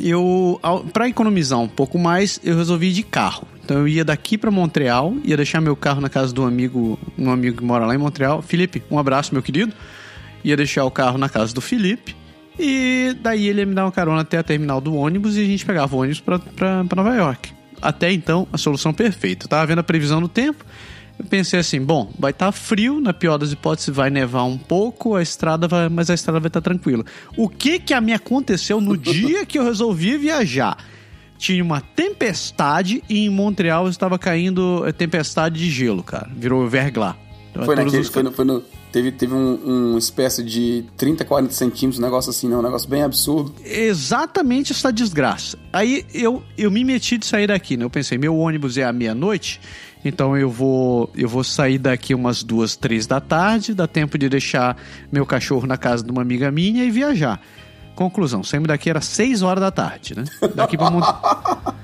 Speaker 2: Eu, para economizar um pouco mais, eu resolvi ir de carro. Então eu ia daqui para Montreal, ia deixar meu carro na casa do amigo, um amigo que mora lá em Montreal. Felipe, um abraço, meu querido. Ia deixar o carro na casa do Felipe. E daí ele ia me dar uma carona até a terminal do ônibus e a gente pegava o ônibus pra Nova York. Até então, a solução perfeita. Eu tava vendo a previsão do tempo. Eu pensei assim, bom, vai estar frio, na pior das hipóteses vai nevar um pouco, a estrada vai, mas a estrada vai estar tranquila. O que que a me aconteceu no dia que eu resolvi viajar? Tinha uma tempestade e em Montreal estava caindo eh, tempestade de gelo, cara. Virou verglas. Então,
Speaker 3: Foi
Speaker 2: todos
Speaker 3: naquele.
Speaker 2: os-
Speaker 3: Foi no, foi no- teve teve um, um espécie de 30, 40 centímetros, um negócio assim, né? Um negócio bem absurdo.
Speaker 2: exatamente essa desgraça. Aí eu, eu me meti de sair daqui, né? Eu pensei, meu ônibus é à meia-noite, então eu vou eu vou sair daqui umas duas, três da tarde, dá tempo de deixar meu cachorro na casa de uma amiga minha e viajar. Conclusão, saímos daqui era seis horas da tarde, né? Daqui pra Mont...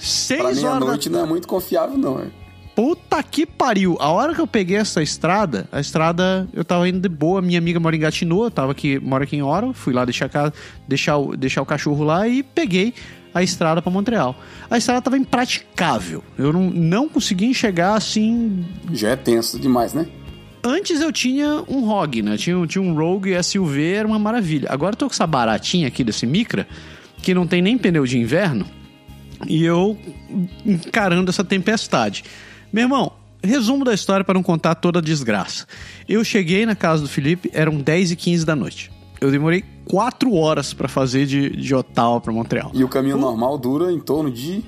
Speaker 3: Pra
Speaker 2: Seis horas da
Speaker 3: meia-noite não é muito confiável, não. É.
Speaker 2: Puta que pariu! A hora que eu peguei essa estrada, a estrada eu tava indo de boa. Minha amiga mora em Gatineau, tava aqui, mora aqui em Oro, fui lá deixar, casa, deixar, o, deixar o cachorro lá e peguei a estrada pra Montreal. A estrada tava impraticável. Eu não, não conseguia enxergar assim.
Speaker 3: Já é tenso demais, né?
Speaker 2: Antes eu tinha um ROG, né? Tinha, tinha um Rogue SUV, era uma maravilha. Agora eu tô com essa baratinha aqui desse Micra, que não tem nem pneu de inverno, e eu encarando essa tempestade. Meu irmão, resumo da história para não contar toda a desgraça. Eu cheguei na casa do Felipe, eram 10 e 15 da noite. Eu demorei 4 horas para fazer de, de Ottawa para Montreal.
Speaker 3: E o caminho normal dura em torno de.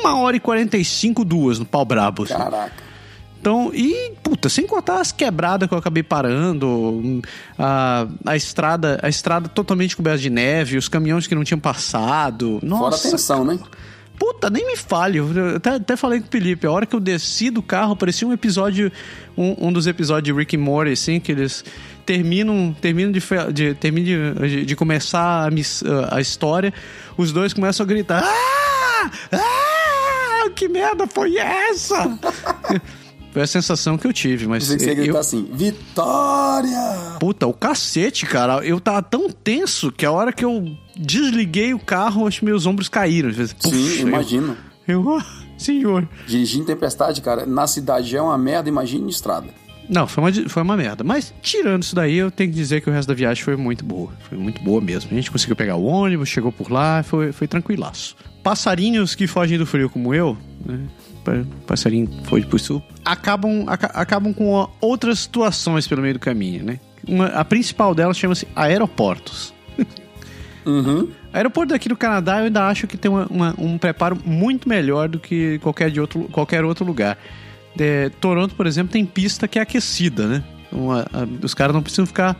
Speaker 2: Uma hora e 45, duas no pau brabo. assim.
Speaker 3: Caraca.
Speaker 2: Então, e, puta, sem contar as quebradas que eu acabei parando, a, a estrada a estrada totalmente coberta de neve, os caminhões que não tinham passado.
Speaker 3: Fora a
Speaker 2: Nossa,
Speaker 3: tensão, né?
Speaker 2: Puta, nem me fale. Eu até, até falei com o Felipe, a hora que eu desci do carro, parecia um episódio, um, um dos episódios de Rick and Morty, assim, que eles terminam, terminam de, de, terminam de, de começar a, miss- a história, os dois começam a gritar, ah! Ah! Que merda foi essa? Foi a sensação que eu tive, mas
Speaker 3: você
Speaker 2: eu,
Speaker 3: gritar assim: Vitória!
Speaker 2: Puta, o cacete, cara. Eu tava tão tenso que a hora que eu desliguei o carro, acho que meus ombros caíram. Vezes,
Speaker 3: Sim,
Speaker 2: puxa, eu-
Speaker 3: imagino.
Speaker 2: Eu, ah, senhor.
Speaker 3: Dirigir em tempestade, cara, na cidade já é uma merda, imagine em estrada.
Speaker 2: Não, foi uma, foi uma merda. Mas, tirando isso daí, eu tenho que dizer que o resto da viagem foi muito boa. Foi muito boa mesmo. A gente conseguiu pegar o ônibus, chegou por lá, foi, foi tranquilaço. Passarinhos que fogem do frio como eu, né? pa- Passarinho foi pro sul, acabam, aca- acabam com outras situações pelo meio do caminho, né? Uma- a principal delas chama-se aeroportos.
Speaker 3: Uhum.
Speaker 2: Aeroporto daqui do Canadá eu ainda acho que tem uma- uma- um preparo muito melhor do que qualquer, de outro, qualquer outro lugar. É, Toronto, por exemplo, tem pista que é aquecida, né? Então, a- a- os caras não precisam ficar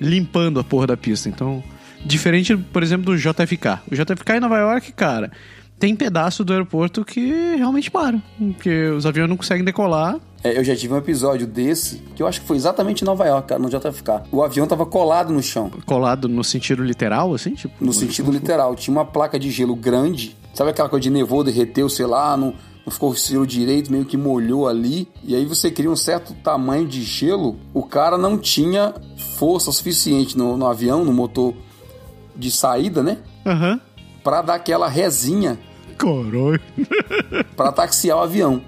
Speaker 2: limpando a porra da pista. Então, diferente, por exemplo, do JFK. O JFK em Nova York, cara, tem pedaço do aeroporto que realmente param. Porque os aviões não conseguem decolar.
Speaker 3: É, eu já tive um episódio desse, que eu acho que foi exatamente em Nova York, no JFK. O avião tava colado no chão,
Speaker 2: Colado no sentido literal, assim, tipo.
Speaker 3: no sentido literal. Tinha uma placa de gelo grande, sabe aquela coisa de nevou, derreteu, sei lá, não, não ficou o gelo direito, meio que molhou ali. E aí você cria um certo tamanho de gelo, o cara não tinha força suficiente no, no avião, no motor de saída, né?
Speaker 2: Aham.
Speaker 3: Pra dar aquela resinha
Speaker 2: Caralho.
Speaker 3: para taxiar o avião.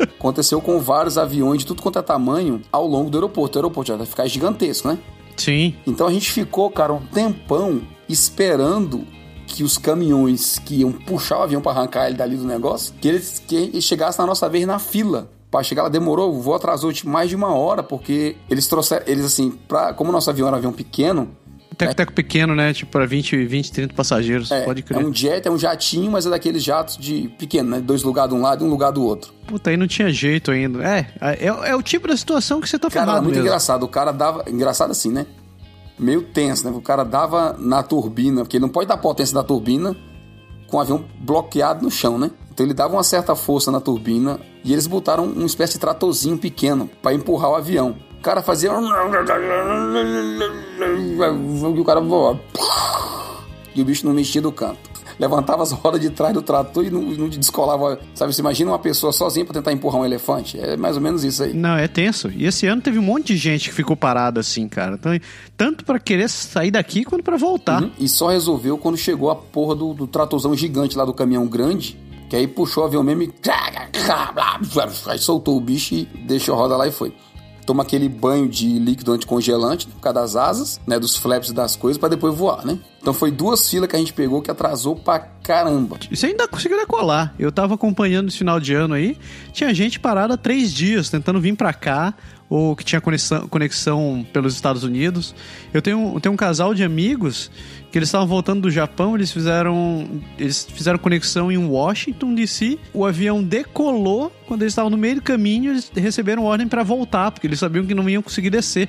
Speaker 3: Aconteceu com vários aviões de tudo quanto é tamanho ao longo do aeroporto. O aeroporto já vai ficar gigantesco, né?
Speaker 2: Sim.
Speaker 3: Então a gente ficou, cara, um tempão esperando que os caminhões que iam puxar o avião para arrancar ele dali do negócio, que eles que chegasse na nossa vez na fila. Para chegar lá demorou, o voo atrasou tipo, mais de uma hora, porque eles trouxeram, eles assim, pra, como o nosso avião era um avião pequeno,
Speaker 2: Teco-teco pequeno, né? Tipo, para 20, 20, 30 passageiros.
Speaker 3: é,
Speaker 2: pode
Speaker 3: é
Speaker 2: crer.
Speaker 3: um jet, é um jatinho, mas é daqueles jatos de pequeno, né? Dois lugares de um lado e um lugar do outro.
Speaker 2: Puta, aí não tinha jeito ainda. É, é, é o tipo da situação que você tá
Speaker 3: Cara, era
Speaker 2: falando
Speaker 3: muito
Speaker 2: mesmo.
Speaker 3: engraçado. O cara dava. Engraçado assim, né? Meio tenso, né? O cara dava na turbina, porque não pode dar potência na turbina com o avião bloqueado no chão, né? Então ele dava uma certa força na turbina e eles botaram uma espécie de tratorzinho pequeno para empurrar o avião. O cara fazia. E o cara voava. E o bicho não mexia do canto. Levantava as rodas de trás do trator e não, não descolava. Sabe, você imagina uma pessoa sozinha pra tentar empurrar um elefante? É mais ou menos isso aí.
Speaker 2: Não, é tenso. E esse ano teve um monte de gente que ficou parada assim, cara. Então, tanto pra querer sair daqui quanto pra voltar.
Speaker 3: Uhum. E só resolveu quando chegou a porra do, do tratorzão gigante lá do caminhão grande. Que aí puxou o avião mesmo e. Aí soltou o bicho e deixou a roda lá e foi. Toma aquele banho de líquido anticongelante por causa das asas, né? Dos flaps das coisas, pra depois voar, né? Então foi duas filas que a gente pegou que atrasou pra caramba.
Speaker 2: E você ainda conseguiu decolar. Eu tava acompanhando esse final de ano aí. Tinha gente parada três dias tentando vir pra cá. Ou que tinha conexão, conexão pelos Estados Unidos. Eu tenho, eu tenho um casal de amigos que eles estavam voltando do Japão. Eles fizeram, eles fizeram conexão em Washington DC. O avião decolou. Quando eles estavam no meio do caminho, eles receberam ordem pra voltar, porque eles sabiam que não iam conseguir descer.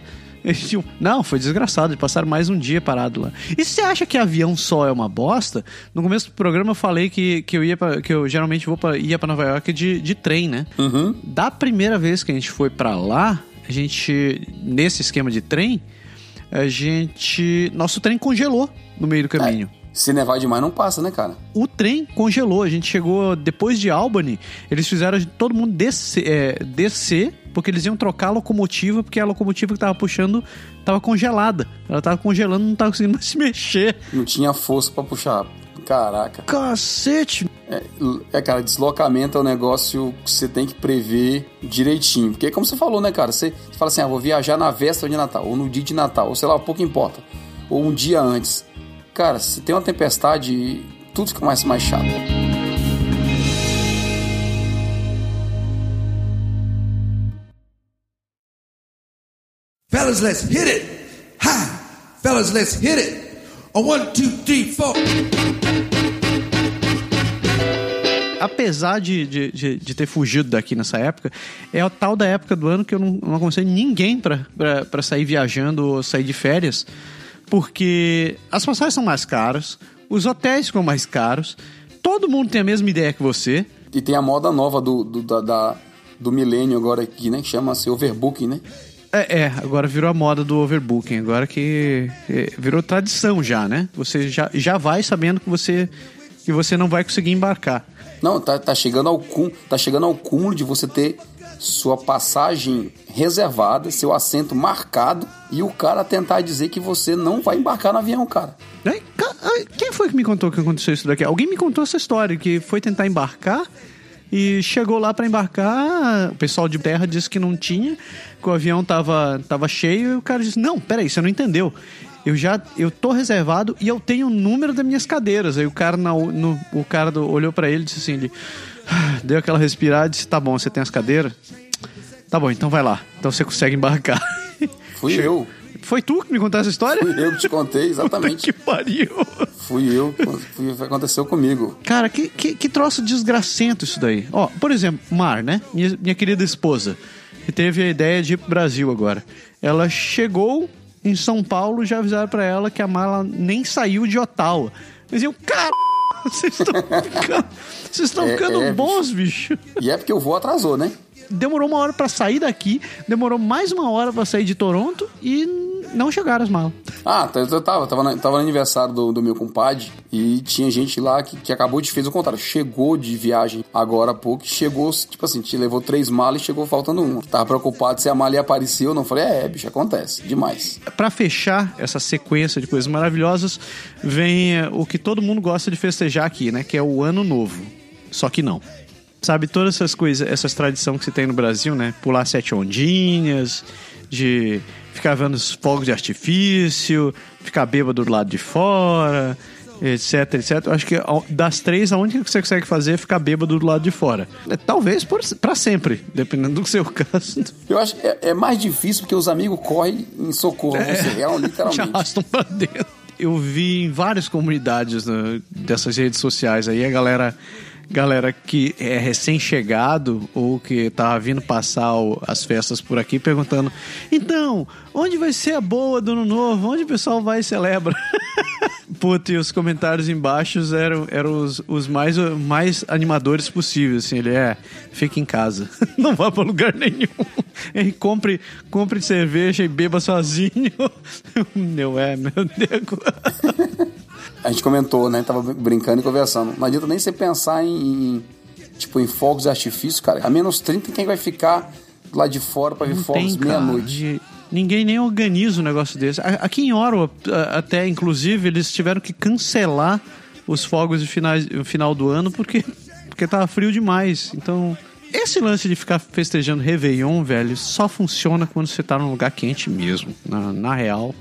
Speaker 2: Tinham- Não, foi desgraçado. Eles passaram mais um dia parado lá. E se você acha que avião só é uma bosta? No começo do programa eu falei que, que eu ia pra, que eu geralmente vou pra, ia para Nova York de, de trem, né?
Speaker 3: Uhum.
Speaker 2: Da primeira vez que a gente foi pra lá, a gente nesse esquema de trem, a gente nosso trem congelou no meio do caminho.
Speaker 3: Se nevar demais, não passa, né, cara?
Speaker 2: O trem congelou. A gente chegou depois de Albany. Eles fizeram todo mundo descer, é, descer porque eles iam trocar a locomotiva, porque a locomotiva que tava puxando tava congelada. Ela tava congelando, não tava conseguindo mais se mexer.
Speaker 3: Não tinha força pra puxar. Caraca.
Speaker 2: Cacete!
Speaker 3: É, é, cara, deslocamento é um negócio que você tem que prever direitinho. Porque, como você falou, né, cara? Você, você fala assim, ah, vou viajar na véspera de Natal, ou no dia de Natal, ou sei lá, pouco importa. Ou um dia antes. Cara, se tem uma tempestade, tudo fica mais, mais chato.
Speaker 4: Fellas, let's hit it. Ha! Fellas, let's hit it. One, two, three, four.
Speaker 2: apesar de, de, de, de ter fugido daqui nessa época, é a tal da época do ano que eu não, não aconselho ninguém pra sair viajando ou sair de férias, porque as passagens são mais caras, os hotéis ficam mais caros, todo mundo tem a mesma ideia que você.
Speaker 3: E tem a moda nova do, do, da, da- do milênio agora aqui, né? Que chama-se overbooking, né?
Speaker 2: É, é, agora virou a moda do overbooking, agora que virou tradição já, né? Você já, já vai sabendo que você, que você não vai conseguir embarcar.
Speaker 3: Não, tá, tá chegando ao cúmulo, tá chegando ao cúmulo de você ter sua passagem reservada, seu assento marcado e o cara tentar dizer que você não vai embarcar no avião, cara.
Speaker 2: Quem foi que me contou que aconteceu isso daqui? Alguém me contou essa história, que foi tentar embarcar e chegou lá pra embarcar, o pessoal de terra disse que não tinha, que o avião tava, tava cheio e o cara disse, não, peraí, você não entendeu. Eu já, eu tô reservado e eu tenho o número das minhas cadeiras. Aí o cara, na, no, o cara do- olhou pra ele e disse assim, ele, "Ah", deu aquela respirada e disse, tá bom, você tem as cadeiras? Tá bom, então vai lá. Então você consegue embarcar.
Speaker 3: Fui eu.
Speaker 2: Foi tu que me contou essa história?
Speaker 3: Fui eu que te contei, exatamente.
Speaker 2: que pariu.
Speaker 3: Fui eu, fui, aconteceu comigo.
Speaker 2: Cara, que, que, que troço desgracento isso daí. Ó, por exemplo, Mar, né? Minha, minha querida esposa, que teve a ideia de ir pro Brasil agora. Ela chegou em São Paulo já avisaram pra ela que a mala nem saiu de Ottawa. Mas eu, cara, vocês estão ficando, vocês estão
Speaker 3: É,
Speaker 2: ficando
Speaker 3: é,
Speaker 2: bons, bicho.
Speaker 3: E é porque o voo atrasou, né?
Speaker 2: Demorou uma hora pra sair daqui, demorou mais uma hora pra sair de Toronto e não chegaram as malas.
Speaker 3: Ah, eu tava, tava, no, tava no aniversário do, do meu compadre e tinha gente lá que, que acabou de fez o contrário. Chegou de viagem agora há pouco, chegou, tipo assim, te levou três malas e chegou faltando uma. Tava preocupado se a mala ia aparecer ou não. Falei, é, bicho, acontece, demais.
Speaker 2: Pra fechar essa sequência de coisas maravilhosas, vem eh, o que todo mundo gosta de festejar aqui, né? Que é o Ano Novo. Só que não. Sabe, todas essas coisas, essas tradições que se tem no Brasil, né? Pular sete ondinhas, de ficar vendo os fogos de artifício, ficar bêbado do lado de fora, etc, etc. Eu acho que das três, a única que você consegue fazer é ficar bêbado do lado de fora. É, Talvez por, pra sempre, dependendo do seu caso.
Speaker 3: Eu acho que é, é mais difícil porque os amigos correm em socorro. Você real,
Speaker 2: Te
Speaker 3: literalmente.
Speaker 2: arrastam pra dentro. Eu vi em várias comunidades né, dessas redes sociais aí a galera, galera que é recém-chegado ou que tava vindo passar as festas por aqui perguntando: então, onde vai ser a boa do ano novo? Onde o pessoal vai e celebra? Puta, e os comentários embaixo eram, eram os, os mais, mais animadores possíveis. Assim, ele é, fica em casa, não vá pra lugar nenhum. Ele compre, compre cerveja e beba sozinho. Meu é, meu Deus.
Speaker 3: A gente comentou, né? Tava brincando e conversando. Não adianta nem você pensar em, em, tipo, em fogos de artifício, cara. A menos 30, quem vai ficar lá de fora pra ver
Speaker 2: Não
Speaker 3: fogos meia-noite?
Speaker 2: Ninguém nem organiza um negócio desse. Aqui em Orwa, a- até inclusive, eles tiveram que cancelar os fogos de finais, no final do ano porque, porque tava frio demais. Então, esse lance de ficar festejando Réveillon, velho, só funciona quando você tá num lugar quente mesmo, na, na real.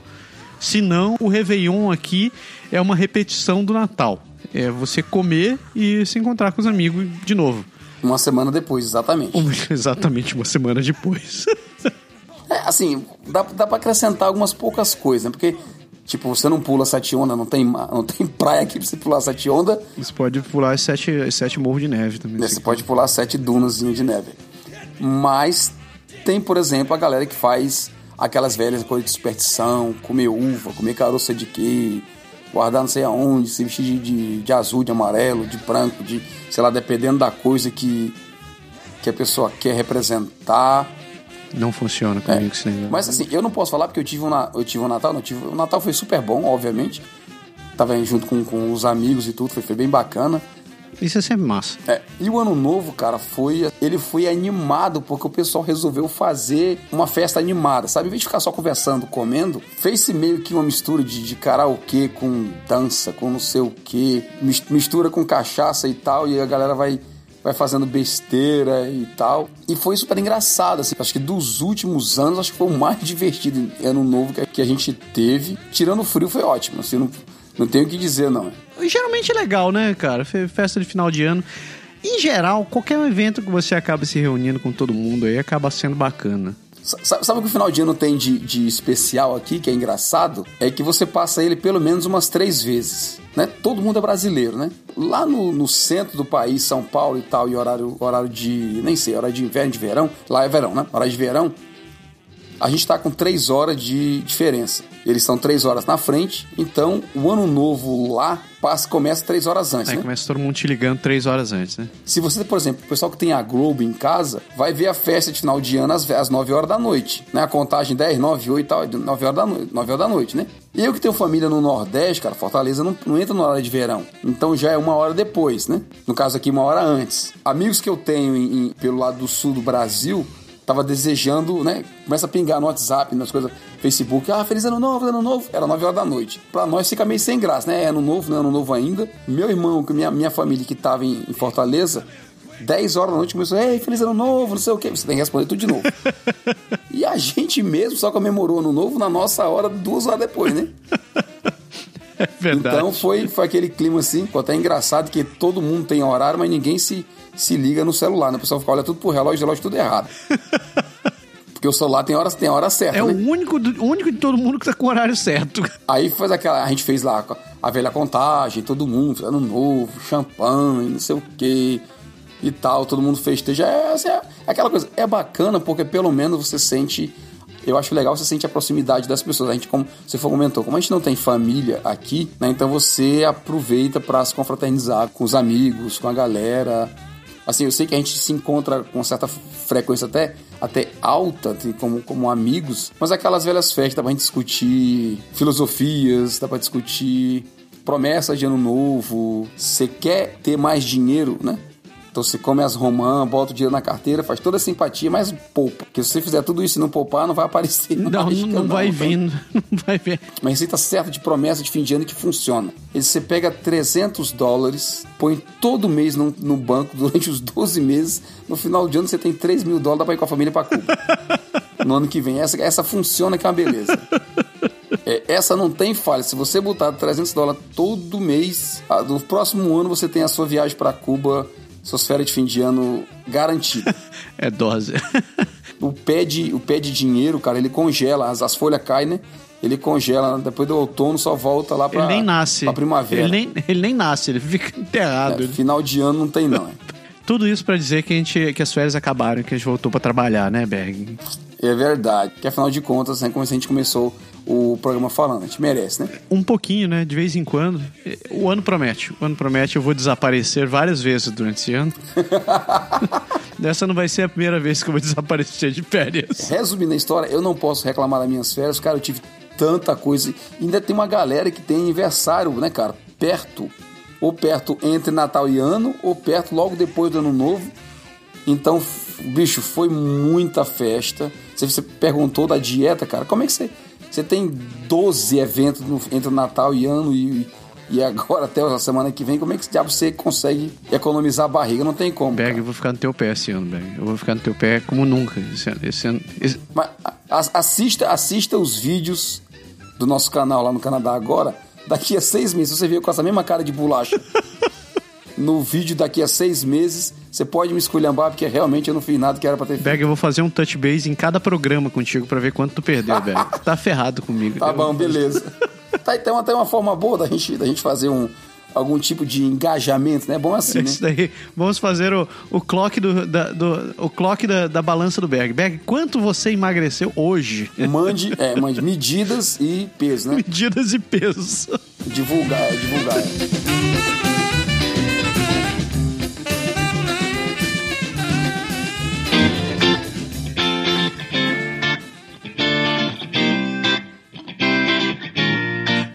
Speaker 2: Se não, o Réveillon aqui é uma repetição do Natal. É você comer e se encontrar com os amigos de novo.
Speaker 3: Uma semana depois, exatamente.
Speaker 2: Exatamente uma semana depois.
Speaker 3: É, assim, dá, dá pra acrescentar algumas poucas coisas, né? Porque, tipo, você não pula sete onda, não tem, não tem praia aqui pra você pular sete onda.
Speaker 2: Você pode pular as sete, as sete morros de neve também.
Speaker 3: né? Você pode pular sete dunazinhas de neve. Mas tem, por exemplo, a galera que faz aquelas velhas coisas de superstição, comer uva, comer caroça de quê, guardar não sei aonde, se vestir de, de, de azul, de amarelo, de branco, de, sei lá, dependendo da coisa que, que a pessoa quer representar.
Speaker 2: Não funciona
Speaker 3: É.
Speaker 2: comigo esse negócio.
Speaker 3: Mas assim, eu não posso falar porque eu tive um, eu tive um Natal, não tive, o Natal foi super bom, obviamente. Tava junto com, com os amigos e tudo, foi, foi bem bacana.
Speaker 2: Isso é sempre massa.
Speaker 3: É, e o ano novo, cara, foi. Ele foi animado porque o pessoal resolveu fazer uma festa animada, sabe? Em vez de ficar só conversando, comendo, fez-se meio que uma mistura de, de karaokê com dança, com não sei o quê, mis- mistura com cachaça e tal, e a galera vai. Vai fazendo besteira e tal. E foi super engraçado, assim. Acho que dos últimos anos, acho que foi o mais divertido ano novo que a- que a gente teve. Tirando o frio, foi ótimo. Assim, não, não tenho o que dizer, não.
Speaker 2: Geralmente é legal, né, cara? Fe- Festa de final de ano. Em geral, qualquer evento que você acaba se reunindo com todo mundo aí acaba sendo bacana.
Speaker 3: Sa- Sabe o que o final de ano tem de, de especial aqui, que é engraçado? É que você passa ele pelo menos umas três vezes. Né? Todo mundo é brasileiro, né? Lá no, no centro do país, São Paulo e tal, e horário, horário de. nem sei, horário de inverno, de verão. Lá é verão, né? Horário de verão. A gente tá com três horas de diferença. Eles estão três horas na frente, então o ano novo lá passa, começa três horas antes,
Speaker 2: Aí
Speaker 3: né?
Speaker 2: começa todo mundo te ligando três horas antes, né?
Speaker 3: Se você, por exemplo, o pessoal que tem a Globo em casa, vai ver a festa de final de ano às, às 9 horas da noite, né? A contagem 10, 9, 8 e tal, 9 horas da noite, 9 horas da noite, né? E eu que tenho família no Nordeste, cara, Fortaleza não, não entra na hora de verão. Então já é uma hora depois, né? No caso aqui, uma hora antes. Amigos que eu tenho em- em- pelo lado do sul do Brasil, tava desejando, né? Começa a pingar no WhatsApp, nas coisas, Facebook, ah, feliz ano novo, ano novo. Era 9 horas da noite. Pra nós fica meio sem graça, né? É ano novo, não é ano novo ainda. Meu irmão, que minha, minha família que tava em, em Fortaleza, 10 horas da noite começou, ei, feliz ano novo, não sei o quê. Você tem que responder tudo de novo. e a gente mesmo só comemorou ano novo na nossa hora, duas horas depois, né?
Speaker 2: É verdade.
Speaker 3: Então foi, foi aquele clima assim, ficou até engraçado que todo mundo tem horário, mas ninguém se, se liga no celular, né? O pessoal fica olha tudo pro relógio, relógio tudo errado. Porque o celular tem hora, tem hora certa,
Speaker 2: É
Speaker 3: né?
Speaker 2: o único, do- único de todo mundo que tá com o horário certo.
Speaker 3: Aí faz aquela. A gente fez lá a velha contagem, todo mundo, ano novo, champanhe, não sei o quê e tal, todo mundo festeja. É, assim, é aquela coisa. É bacana porque pelo menos você sente. Eu acho legal você sente a proximidade das pessoas. A gente, como você comentou, como a gente não tem família aqui, né? Então você aproveita para se confraternizar com os amigos, com a galera. Assim, eu sei que a gente se encontra com certa frequência até, até alta, como, como amigos, mas aquelas velhas festas dá pra gente discutir filosofias, dá pra discutir promessas de ano novo. Você quer ter mais dinheiro, né? Então você come as romã, bota o dinheiro na carteira, faz toda a simpatia, mas poupa. Porque se você fizer tudo isso e não poupar, não vai aparecer.
Speaker 2: Não,
Speaker 3: mais
Speaker 2: não, não vai
Speaker 3: tá?
Speaker 2: vindo. Não vai ver.
Speaker 3: Uma receita certa de promessa de fim de ano que funciona. E você pega 300 dólares, põe todo mês no, no banco durante os 12 meses. No final de ano você tem 3 mil dólares, dá pra ir com a família pra Cuba. No ano que vem. Essa, essa funciona que é uma beleza. É, essa não tem falha. Se você botar 300 dólares todo mês, ah, no próximo ano você tem a sua viagem para Cuba, suas férias de fim de ano garantidas.
Speaker 2: É dose.
Speaker 3: o pé de, o pé de dinheiro, cara, ele congela, as, as folhas caem, né? Ele congela, depois do outono só volta lá pra,
Speaker 2: ele nem nasce.
Speaker 3: pra primavera.
Speaker 2: Ele nem, ele nem nasce, ele fica enterrado.
Speaker 3: É, final de ano não tem, não. é.
Speaker 2: Tudo isso pra dizer que, a gente, que as férias acabaram, que a gente voltou pra trabalhar, né, Berg?
Speaker 3: É verdade. Que afinal de contas, né, como a gente começou o programa falando, a gente merece, né?
Speaker 2: Um pouquinho, né? De vez em quando. O ano promete. O ano promete, eu vou desaparecer várias vezes durante esse ano. Dessa não vai ser a primeira vez que eu vou desaparecer de férias.
Speaker 3: Resumindo a história, eu não posso reclamar das minhas férias, cara, eu tive tanta coisa. Ainda tem uma galera que tem aniversário, né, cara? Perto. Ou perto entre Natal e Ano, ou perto logo depois do Ano Novo. Então, bicho, foi muita festa. Você perguntou da dieta, cara, como é que você. Você tem 12 eventos no- entre Natal e Ano e, e agora até a semana que vem, como é que diabo você consegue economizar a barriga? Não tem como.
Speaker 2: Berg, eu vou ficar no teu pé esse ano, Berg. Eu vou ficar no teu pé como nunca. Esse ano. Esse ano esse-
Speaker 3: Mas a- assista, assista os vídeos do nosso canal lá no Canadá agora. Daqui a seis meses, se você vier com essa mesma cara de bolacha no vídeo daqui a seis meses, você pode me esculhambar, porque realmente eu não fiz nada que era pra ter feito.
Speaker 2: Berg, eu vou fazer um touch base em cada programa contigo pra ver quanto tu perdeu, Berg. Tá ferrado comigo.
Speaker 3: Tá bom, beleza. Tá, então até uma forma boa da gente, da gente fazer um, algum tipo de engajamento, né? É bom assim, né?
Speaker 2: Isso daí. Vamos fazer o, o clock, do, da, do- o clock da, da balança do Berg. Berg, quanto você emagreceu hoje?
Speaker 3: Mande, é, mande medidas e peso, né?
Speaker 2: Medidas e pesos.
Speaker 3: Divulgar, é, divulgar.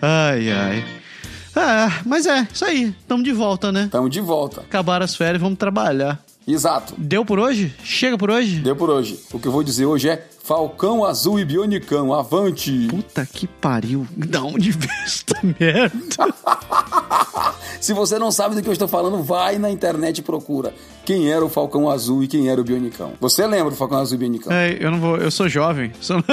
Speaker 2: Ai, ai. Ah, mas é, isso aí. Tamo de volta, né?
Speaker 3: Tamo de volta.
Speaker 2: Acabaram as férias, vamos trabalhar.
Speaker 3: Exato.
Speaker 2: Deu por hoje? Chega por hoje?
Speaker 3: Deu por hoje. O que eu vou dizer hoje é Falcão Azul e Bionicão, avante!
Speaker 2: Puta que pariu. Da onde veio esta merda?
Speaker 3: Se você não sabe do que eu estou falando, vai na internet e procura quem era o Falcão Azul e quem era o Bionicão. Você lembra do Falcão Azul e Bionicão?
Speaker 2: É, eu não vou. Eu sou jovem. Sou-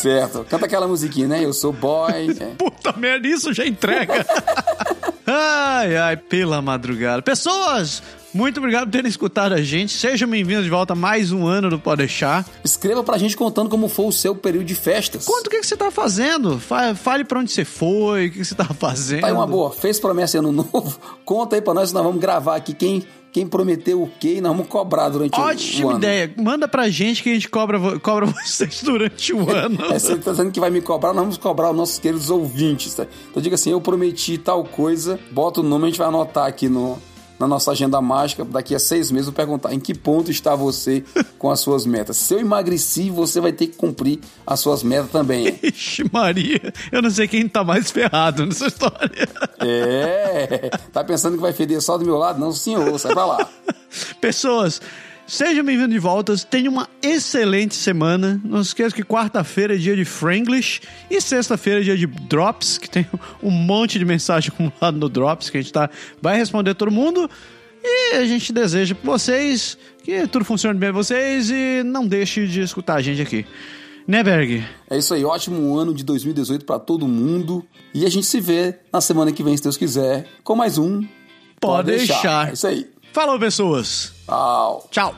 Speaker 3: Certo. Canta aquela musiquinha, né? Eu sou boy. é.
Speaker 2: Puta merda, isso já entrega. ai, ai, pela madrugada. Pessoas, muito obrigado por terem escutado a gente. Sejam bem-vindos de volta a mais um ano do Pode Deixar.
Speaker 3: Escreva pra gente contando como foi o seu período de festas.
Speaker 2: Conta o que, que você tá fazendo. Fa- Fale pra onde você foi, o que, que você tá fazendo.
Speaker 3: Tá aí uma boa. Fez promessa ano novo? Conta aí pra nós, nós vamos gravar aqui quem, quem prometeu o quê e nós vamos cobrar durante o- o,
Speaker 2: Ótima
Speaker 3: ano.
Speaker 2: ideia. Manda pra gente que a gente cobra, cobra vocês durante o ano.
Speaker 3: É, você tá dizendo que vai me cobrar, nós vamos cobrar os nossos queridos ouvintes. Tá? Então diga assim, eu prometi tal coisa, bota o nome, a gente vai anotar aqui no, na nossa agenda mágica. Daqui a seis meses eu vou perguntar em que ponto está você com as suas metas. Se eu emagreci, você vai ter que cumprir as suas metas também.
Speaker 2: Ixi, Maria, eu não sei quem tá mais ferrado nessa história.
Speaker 3: É, tá pensando que vai feder só do meu lado? Não, senhor, sai pra lá.
Speaker 2: Pessoas, sejam bem-vindos de volta. Tenham uma excelente semana. Não se esqueça que quarta-feira é dia de Franglish e sexta-feira é dia de Drops, que tem um monte de mensagem acumulada no Drops que a gente tá, vai responder todo mundo. E a gente deseja pra vocês que tudo funcione bem pra vocês e não deixe de escutar a gente aqui. Né, Berg?
Speaker 3: É isso aí, ótimo ano de 2018 pra todo mundo. E a gente se vê na semana que vem, se Deus quiser, com mais um.
Speaker 2: Pode deixar.
Speaker 3: É isso aí.
Speaker 2: Falou, pessoas.
Speaker 3: 哦，
Speaker 2: 照